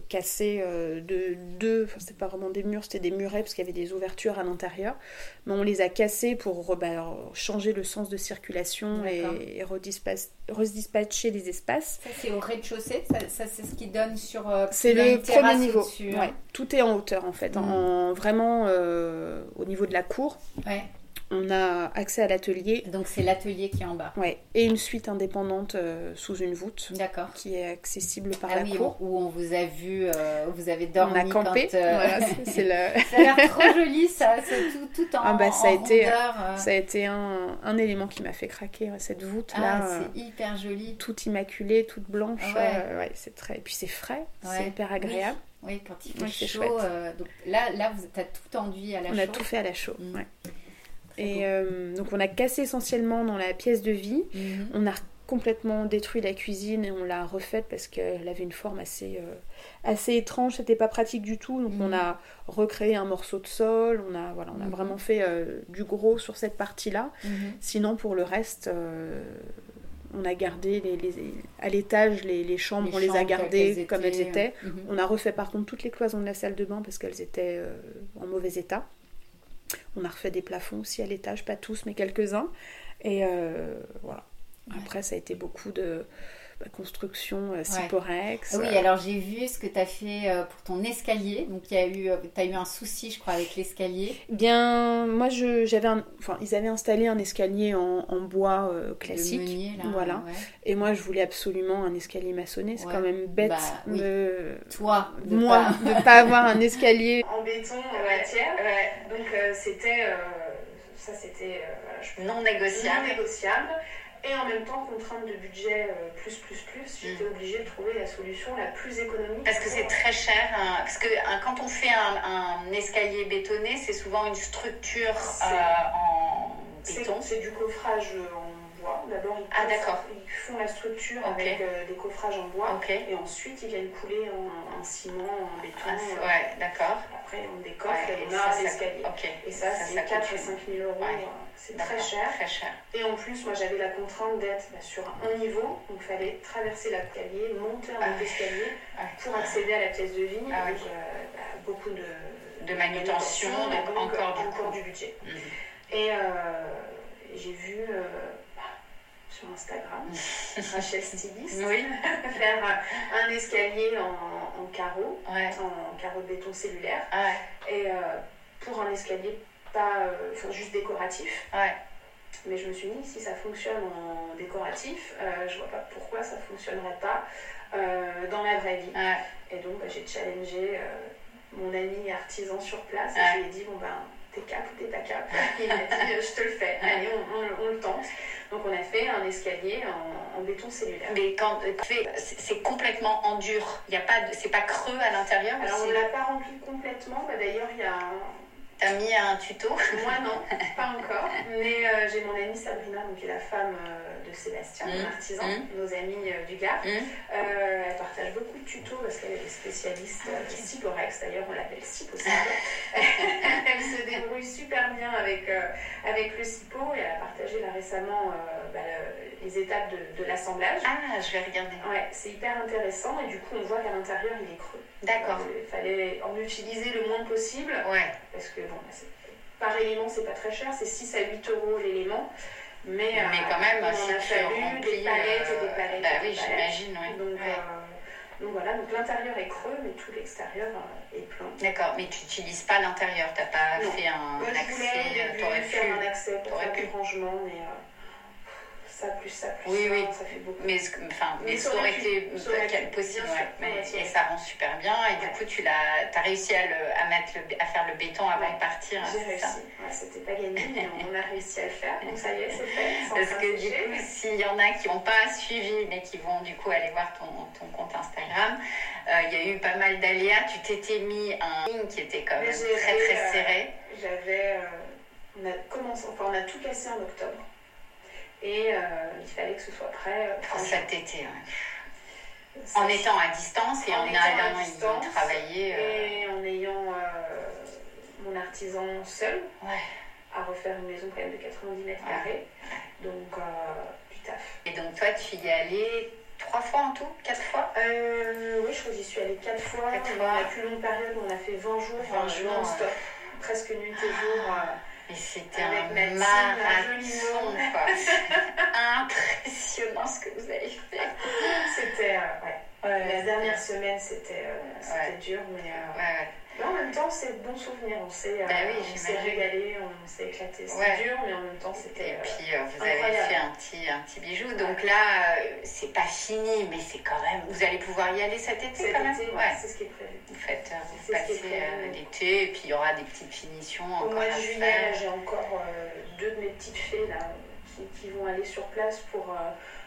cassé de deux, enfin c'est pas vraiment des murs, c'était des murets parce qu'il y avait des ouvertures à l'intérieur, mais on les a cassés pour bah, changer le sens de circulation et, et redispa- redispatcher les espaces.
Ça, c'est au rez-de-chaussée Ça, ça, c'est ce qui donne sur. euh,
C'est le premier niveau.
hein.
Ouais, tout est en hauteur en fait, en, vraiment euh, au niveau de la cour.
Ouais.
On a accès à l'atelier
Donc, c'est l'atelier qui est en bas.
ouais, et une suite indépendante euh, sous une voûte
D'accord.
qui est accessible par
Ah
la
oui,
cour.
où on vous a vu, euh, vous avez dormi.
on a campé.
quand, euh,
Voilà, c'est- le... [LAUGHS]
ça a l'air trop [LAUGHS] joli, ça. C'est tout, tout en,
Ah bah, ça a été-
rondeur, euh.
Ça a été un, un élément qui m'a fait craquer, cette voûte-là.
Ah,
euh,
c'est hyper joli.
toute immaculée, toute blanche.
Ah ouais.
ouais, c'est très... Et puis c'est frais,
Ouais.
c'est hyper agréable.
Oui, quand il fait
c'est
chaud. donc là, là, vous as tout enduit à la
On
chaux.
a tout fait à la chaux.
Mm.
ouais. Et
beau.
euh, donc on a cassé essentiellement dans la pièce de vie.
Mhm.
On a complètement détruit la cuisine et on l'a refaite parce qu'elle avait une forme assez, euh, assez étrange, c'était pas pratique du tout. Donc
Mhm.
on a recréé un morceau de sol, on a, voilà, on a
Mhm.
vraiment fait euh, du gros sur cette partie-là.
Mhm.
Sinon, pour le reste, euh, on a gardé les, les- à l'étage les, les chambres,
Les
on les a gardées comme elles étaient.
Mhm.
On a refait par contre toutes les cloisons de la salle de bain parce qu'elles étaient en mauvais état. On a refait des plafonds aussi à l'étage, pas tous, mais quelques-uns. Et euh, voilà. Après, ça a été beaucoup de construction euh, Ciporex.
Ah Oui,
euh,
alors j'ai vu ce que tu as fait euh, pour ton escalier. Donc il y a eu, tu as eu un souci, je crois, avec l'escalier.
Bien, moi, je, j'avais un- enfin, ils avaient installé un escalier en, en bois euh,
Le
classique.
meunier, là.
Voilà.
ouais.
Et moi, je voulais absolument un escalier maçonné. C'est
Ouais.
quand même bête
Bah, oui.
de,
Toi, de
moi
pas-
de pas avoir un [LAUGHS] escalier
en béton, en matière. Donc euh, c'était, euh, ça c'était euh,
non
non
négociable.
Et en même temps, contrainte de budget euh, plus, plus, plus, j'étais mm. obligée de trouver la solution la plus économique.
Parce que c'est très cher. Hein. parce que hein, quand on fait un, escalier bétonné, c'est souvent une structure euh, en béton.
C'est du coffrage en D'abord, ils,
ah,
ils, font la structure avec euh, des coffrages en bois. Et ensuite, ils viennent couler en, ciment, en béton. Ah,
euh, ouais, d'accord.
Après, on décoffre et, on a l'escalier. Et ça, c'est 4 à 5 000 euros. C'est très cher.
très cher.
Et en plus, moi, j'avais la contrainte d'être bah, sur un niveau. Donc, il fallait traverser l'escalier, monter un ah, escalier pour accéder à la pièce de vie. Ah, euh, bah, beaucoup de,
de manutention, donc, encore, du,
encore du budget. Mhm. Et j'ai vu sur Instagram, Rachel Stylist,
oui. [LAUGHS]
faire un escalier en, en carreau, en carreau de béton cellulaire, et euh, pour un escalier pas euh, juste décoratif. Mais je me suis dit, si ça fonctionne en décoratif, euh, je vois pas pourquoi ça fonctionnerait pas dans la vraie vie. Et donc, bah, j'ai challengé mon ami artisan sur place et je lui ai dit, bon ben, t'es cap ou t'es pas [LAUGHS] cap Il m'a dit, je te le fais, allez, on, on le tente. Donc on a fait un escalier en, béton cellulaire.
Mais quand tu fais, c'est complètement en dur. Il y a pas, c'est pas creux à l'intérieur.
Alors on l'a pas rempli complètement. Bah, d'ailleurs il y a un,
T'as mis un tuto?
Moi non, pas encore. Mais euh, j'ai mon amie Sabrina, donc, qui est la femme euh, de Sébastien, mmh. artisan, mmh. nos amis euh, du Gard. Mmh. elle partage beaucoup de tutos parce qu'elle est spécialiste ah, okay. Ciporex, d'ailleurs on l'appelle Cipo [LAUGHS] Elle se débrouille super bien avec, avec le Cipo et elle a partagé là récemment bah, les étapes de, de l'assemblage.
Ah, je vais regarder.
Ouais, c'est hyper intéressant et du coup on voit qu'à l'intérieur il est creux.
D'accord.
Il fallait en utiliser le moins possible.
Ouais.
Parce que bon, par élément, c'est pas très cher, c'est 6 à 8 euros l'élément. Mais,
mais euh, quand même,
on a fallu des palettes et des palettes.
Bah oui, j'imagine,
oui. Donc, euh, donc, voilà, donc l'intérieur est creux, mais tout l'extérieur euh, est plein.
D'accord, mais tu n'utilises pas l'intérieur, tu n'as pas fait un
Moi,
accès.
Je voulais faire un accès pour faire du rangement, mais ça plus ça plus
oui,
ça,
oui.
ça fait beaucoup.
Mais, enfin, mais, ça aurait été possible, mais, et ça rend super bien. Et du coup, tu as, as réussi à, le, à, mettre le, à faire le béton avant de partir.
J'ai réussi. C'était pas gagné, mais on a réussi à le faire. Donc ça y est, c'est fait.
Parce que du coup, s'il y en a qui n'ont pas suivi, mais qui vont du coup aller voir ton, ton compte Instagram, euh, il y a eu pas mal d'aléas. Tu t'étais mis un ligne qui était quand même très très euh, serré.
J'avais. Euh, on a commencé, enfin, on a tout cassé en octobre. Et euh, il fallait que ce soit prêt.
Pour cet été, En étant à distance et en, allant y travailler.
Euh, et en ayant euh, mon artisan seul à refaire une maison quand même de 90 mètres carrés. Donc, du taf.
Et donc, toi, tu y es allée trois fois en tout Quatre fois?
Oui, je crois que j'y suis allée quatre fois. Quatre fois. La plus longue période, on a fait 20 jours, 20 jours non-stop. Presque nuit et jour.
Et c'était un marathon, quoi. [LAUGHS] Impressionnant ce que vous avez fait.
C'était, euh, ouais. La dernière semaine, c'était euh, dur, mais euh, en même temps, c'est de bons souvenirs. On s'est
bah
régalé, on s'est éclaté. C'était dur, mais en même temps, c'était.
Et puis, vous avez fait un petit, un petit bijou. Donc là, c'est pas fini, mais c'est quand même. Vous allez pouvoir y aller cet été
cet
quand même?
ouais. c'est ce qui est prévu.
Vous faites, vous passez l'été, et puis il y aura des petites finitions encore. Au
mois de juillet, j'ai encore deux de mes petites fées là, qui, qui, vont aller sur place pour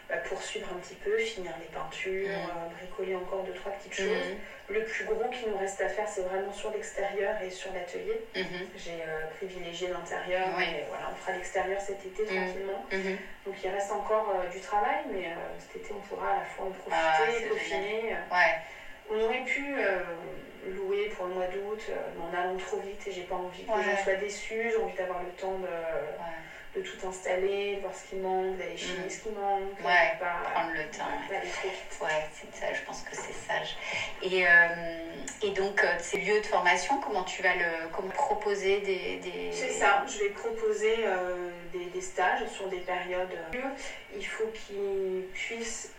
bah, poursuivre un petit peu, finir les peintures, euh, bricoler encore deux, trois petites choses. Mm. Le plus gros qui nous reste à faire, c'est vraiment sur l'extérieur et sur l'atelier. Mm-hmm. J'ai euh, privilégié l'intérieur, et voilà, on fera l'extérieur cet été mm. tranquillement. Donc il reste encore euh, du travail, mais cet été, on pourra à la fois en profiter, ah, peaufiner. On aurait pu louer pour le mois d'août, mais en allant trop vite et j'ai pas envie que les gens soient déçus, j'ai envie d'avoir le temps de de tout installer, voir ce qui manque, d'aller chiner mm. ce qui manque.
Ouais, pas, prendre le temps. Ouais, c'est ça, je pense que c'est sage. Et, euh, et donc, euh, ces lieux de formation, comment tu vas le comment proposer des. des...
C'est ça, je vais proposer euh, des, des, stages sur des périodes. Il faut qu'ils puissent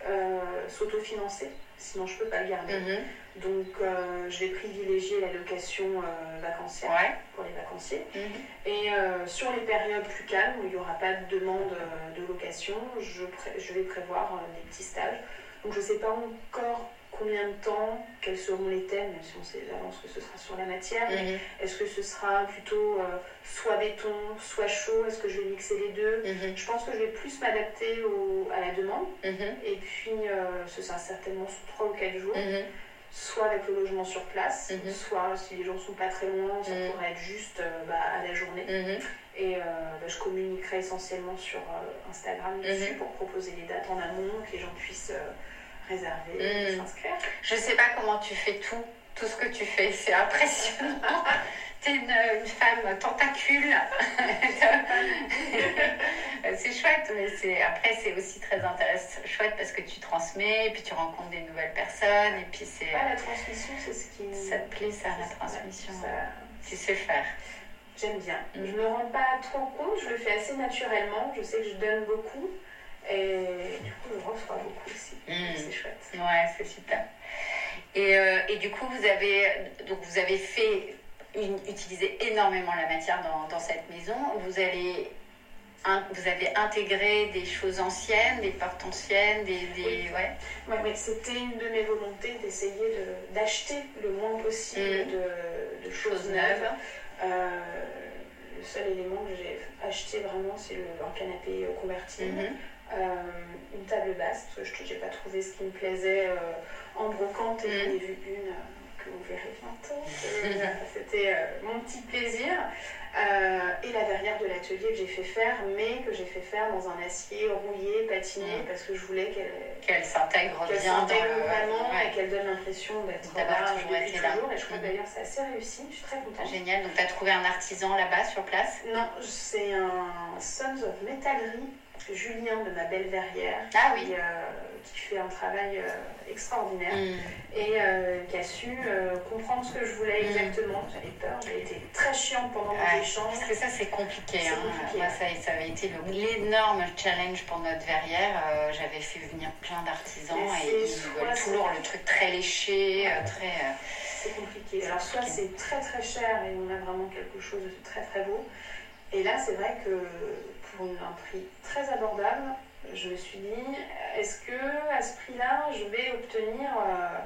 s'autofinancer, sinon je ne peux pas le garder. Mm-hmm. Donc, euh, je vais privilégier la location euh, vacancière pour les vacanciers. Mhm. Et euh, sur les périodes plus calmes, où il n'y aura pas de demande de location, je, je vais prévoir des petits stages. Donc, je ne sais pas encore combien de temps, quels seront les thèmes, même si on sait d'avance que ce sera sur la matière.
Mhm.
Est-ce que ce sera plutôt euh, soit béton, soit chaud Est-ce que je vais mixer les deux?
Mhm.
Je pense que je vais plus m'adapter à la demande.
Mhm.
Et puis, euh, ce sera certainement sur 3 ou 4 jours,
Mhm.
soit avec le logement sur place, soit si les gens sont pas très loin, ça pourrait être juste euh, bah, à la journée. Et euh, bah, je communiquerai essentiellement sur euh, Instagram dessus pour proposer les dates en amont, que les gens puissent euh, réserver,
Mhm.
s'inscrire.
Je sais pas comment tu fais tout, tout ce que tu fais, c'est impressionnant. [LAUGHS] T'es une, une femme tentacule. [LAUGHS] c'est chouette, mais c'est après c'est aussi très intéressant, chouette parce que tu transmets, et puis tu rencontres des nouvelles personnes, et puis c'est
Ouais, la transmission, c'est ce qui
ça te plaît ça la transmission.
ça-
Tu sais faire.
J'aime bien.
Mhm.
Je me rends pas trop compte, je le fais assez naturellement. Je sais que je donne beaucoup. Et du coup, je reçois beaucoup aussi.
Mhm.
C'est chouette.
Ouais, c'est super. Et, euh, et du coup, vous avez, donc vous avez fait une- utiliser énormément la matière dans, dans cette maison. Vous, in- vous avez intégré des choses anciennes, des portes anciennes, des. des
Oui.
ouais.
Ouais, mais c'était une de mes volontés d'essayer de- d'acheter le moins possible
Mhm.
de, de choses
Choses
neuves.
neuves.
Euh, le seul élément que j'ai acheté vraiment, c'est le- un canapé euh, convertible.
Mhm.
Euh, une table basse, parce que je n'ai pas trouvé ce qui me plaisait euh, en brocante et j'en ai vu une euh, que vous verrez bientôt. C'était mon petit plaisir. Et la verrière de l'atelier que j'ai fait faire, mais que j'ai fait faire dans un acier rouillé, patiné,
Mm.
parce que je voulais qu'elle
Qu'elle s'intègre bien dans
s'intègre
le.
vraiment
ouais.
et qu'elle donne l'impression d'être là
toujours été là.
toujours. Et je crois
Mm.
que d'ailleurs c'est assez réussi, je suis très contente.
Génial. Donc, tu as trouvé un artisan là-bas sur place?
Non, c'est un Sons of Metallerie, Julien de ma belle verrière,
Ah oui.
qui, euh, qui fait un travail euh, extraordinaire
Mhm.
et euh, qui a su comprendre ce que je voulais
Mm.
exactement. J'avais peur, j'ai été très chiante pendant
Ouais,
mon échange.
Parce que ça, c'est compliqué. Hein.
compliqué.
Moi, ça, ça avait été l'énorme challenge pour notre verrière. J'avais fait venir plein d'artisans et ils veulent toujours le truc très léché, très.
C'est compliqué. Alors soit c'est très très cher et on a vraiment quelque chose de très très beau. Et là c'est vrai que pour un prix très abordable, je me suis dit, est-ce que à ce prix-là, je vais obtenir euh,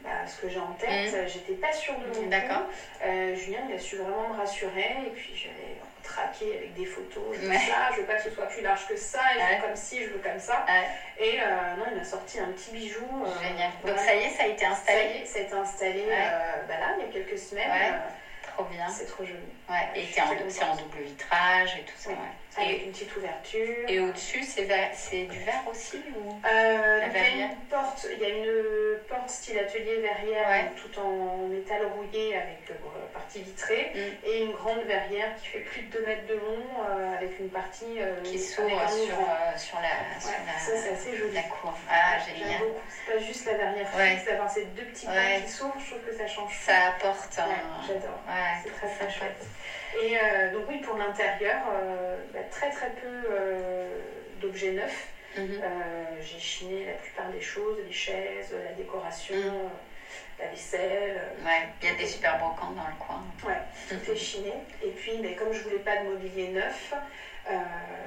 bah, ce que j'ai en tête? J'étais pas sûre de mon
Mm. D'accord.
Euh, Julien il a su vraiment me rassurer et puis j'allais traquer avec des photos. Je veux
Ouais.
ça, je veux pas que ce soit plus large que ça, et je
Ouais.
veux comme ci, je veux comme ça.
Ouais.
Et euh, non, il m'a sorti un petit bijou.
Génial. Donc, ça y est, ça a été
Ça y
installé.
est, ça a été installé bah là, il y a quelques semaines.
Trop bien.
c'est trop joli.
Ouais. Et en- c'est en, double vitrage et tout ça.
Avec
Et,
une petite ouverture.
et au-dessus, c'est du verre aussi ou...
Euh, il y a une porte, il y a une porte style atelier verrière
Ouais.
tout en métal rouillé avec euh, partie vitrée
Mm.
et une grande verrière qui fait plus de 2 mètres de long euh, avec une partie euh,
qui s'ouvre sur, sur la, sur
Ouais,
la,
ça c'est assez joli.
la cour. Ah,
J'aime
génial.
beaucoup. C'est pas juste la verrière
Ouais.
fixe, d'avoir ces deux petits coins qui s'ouvrent, je trouve que ça change.
Ça apporte un...
J'adore. C'est très très chouette. Et euh, donc oui, pour l'intérieur, euh, bah, très très peu euh, d'objets neufs.
Mhm.
J'ai chiné la plupart des choses, les chaises, la décoration,
Mm.
euh, la vaisselle.
Ouais, il y a des super brocantes dans le coin.
Ouais, tout est chiné. Et puis, mais comme je voulais pas de mobilier neuf,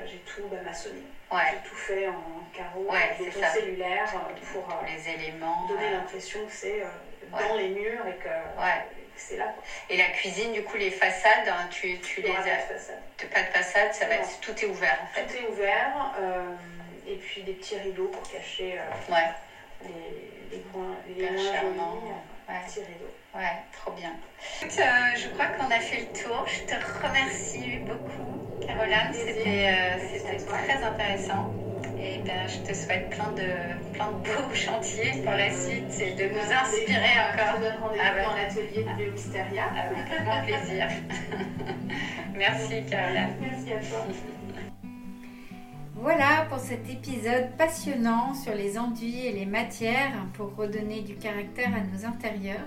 j'ai tout bah, maçonné.
Ouais,
J'ai tout fait en carreaux,
Ouais,
en cellulaire pour
tous les éléments.
donner l'impression que c'est
Ouais.
dans les murs et que, Là. Quoi.
Et la cuisine, du coup, les façades, hein, tu, les as.
de façade.
Pas de façade, ça va
Non.
être, tout est ouvert en fait.
Tout est ouvert. euh, et puis des petits rideaux pour cacher euh,
Ouais,
les, les coins, les jolis.
Ouais.
Petits rideaux.
Ouais, trop bien. Écoute, euh, je crois qu'on a fait le tour. Je te remercie beaucoup, Caroline. C'était euh, très intéressant. Et ben, je te souhaite plein de, plein de beaux [LAUGHS] chantiers pour la suite et de nous inspirer encore.
rendez-vous
Ah
l'atelier de Bio Mysteria.
Avec grand plaisir. [LAUGHS] Merci, Caroline.
Merci à toi.
Voilà pour cet épisode passionnant sur les enduits et les matières pour redonner du caractère à nos intérieurs.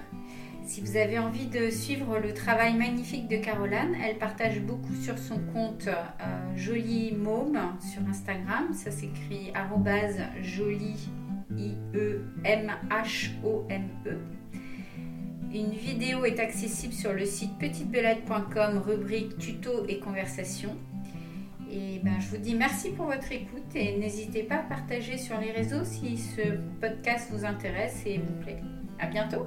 Si vous avez envie de suivre le travail magnifique de Caroline, elle partage beaucoup sur son compte euh, Jolie Môme sur Instagram. Ça s'écrit jolie i e m h o m e. Une vidéo est accessible sur le site petitebelette.com rubrique tuto et conversation.
Et ben, je vous dis merci pour votre écoute et n'hésitez pas à partager sur les réseaux si ce podcast vous intéresse et vous plaît. À bientôt!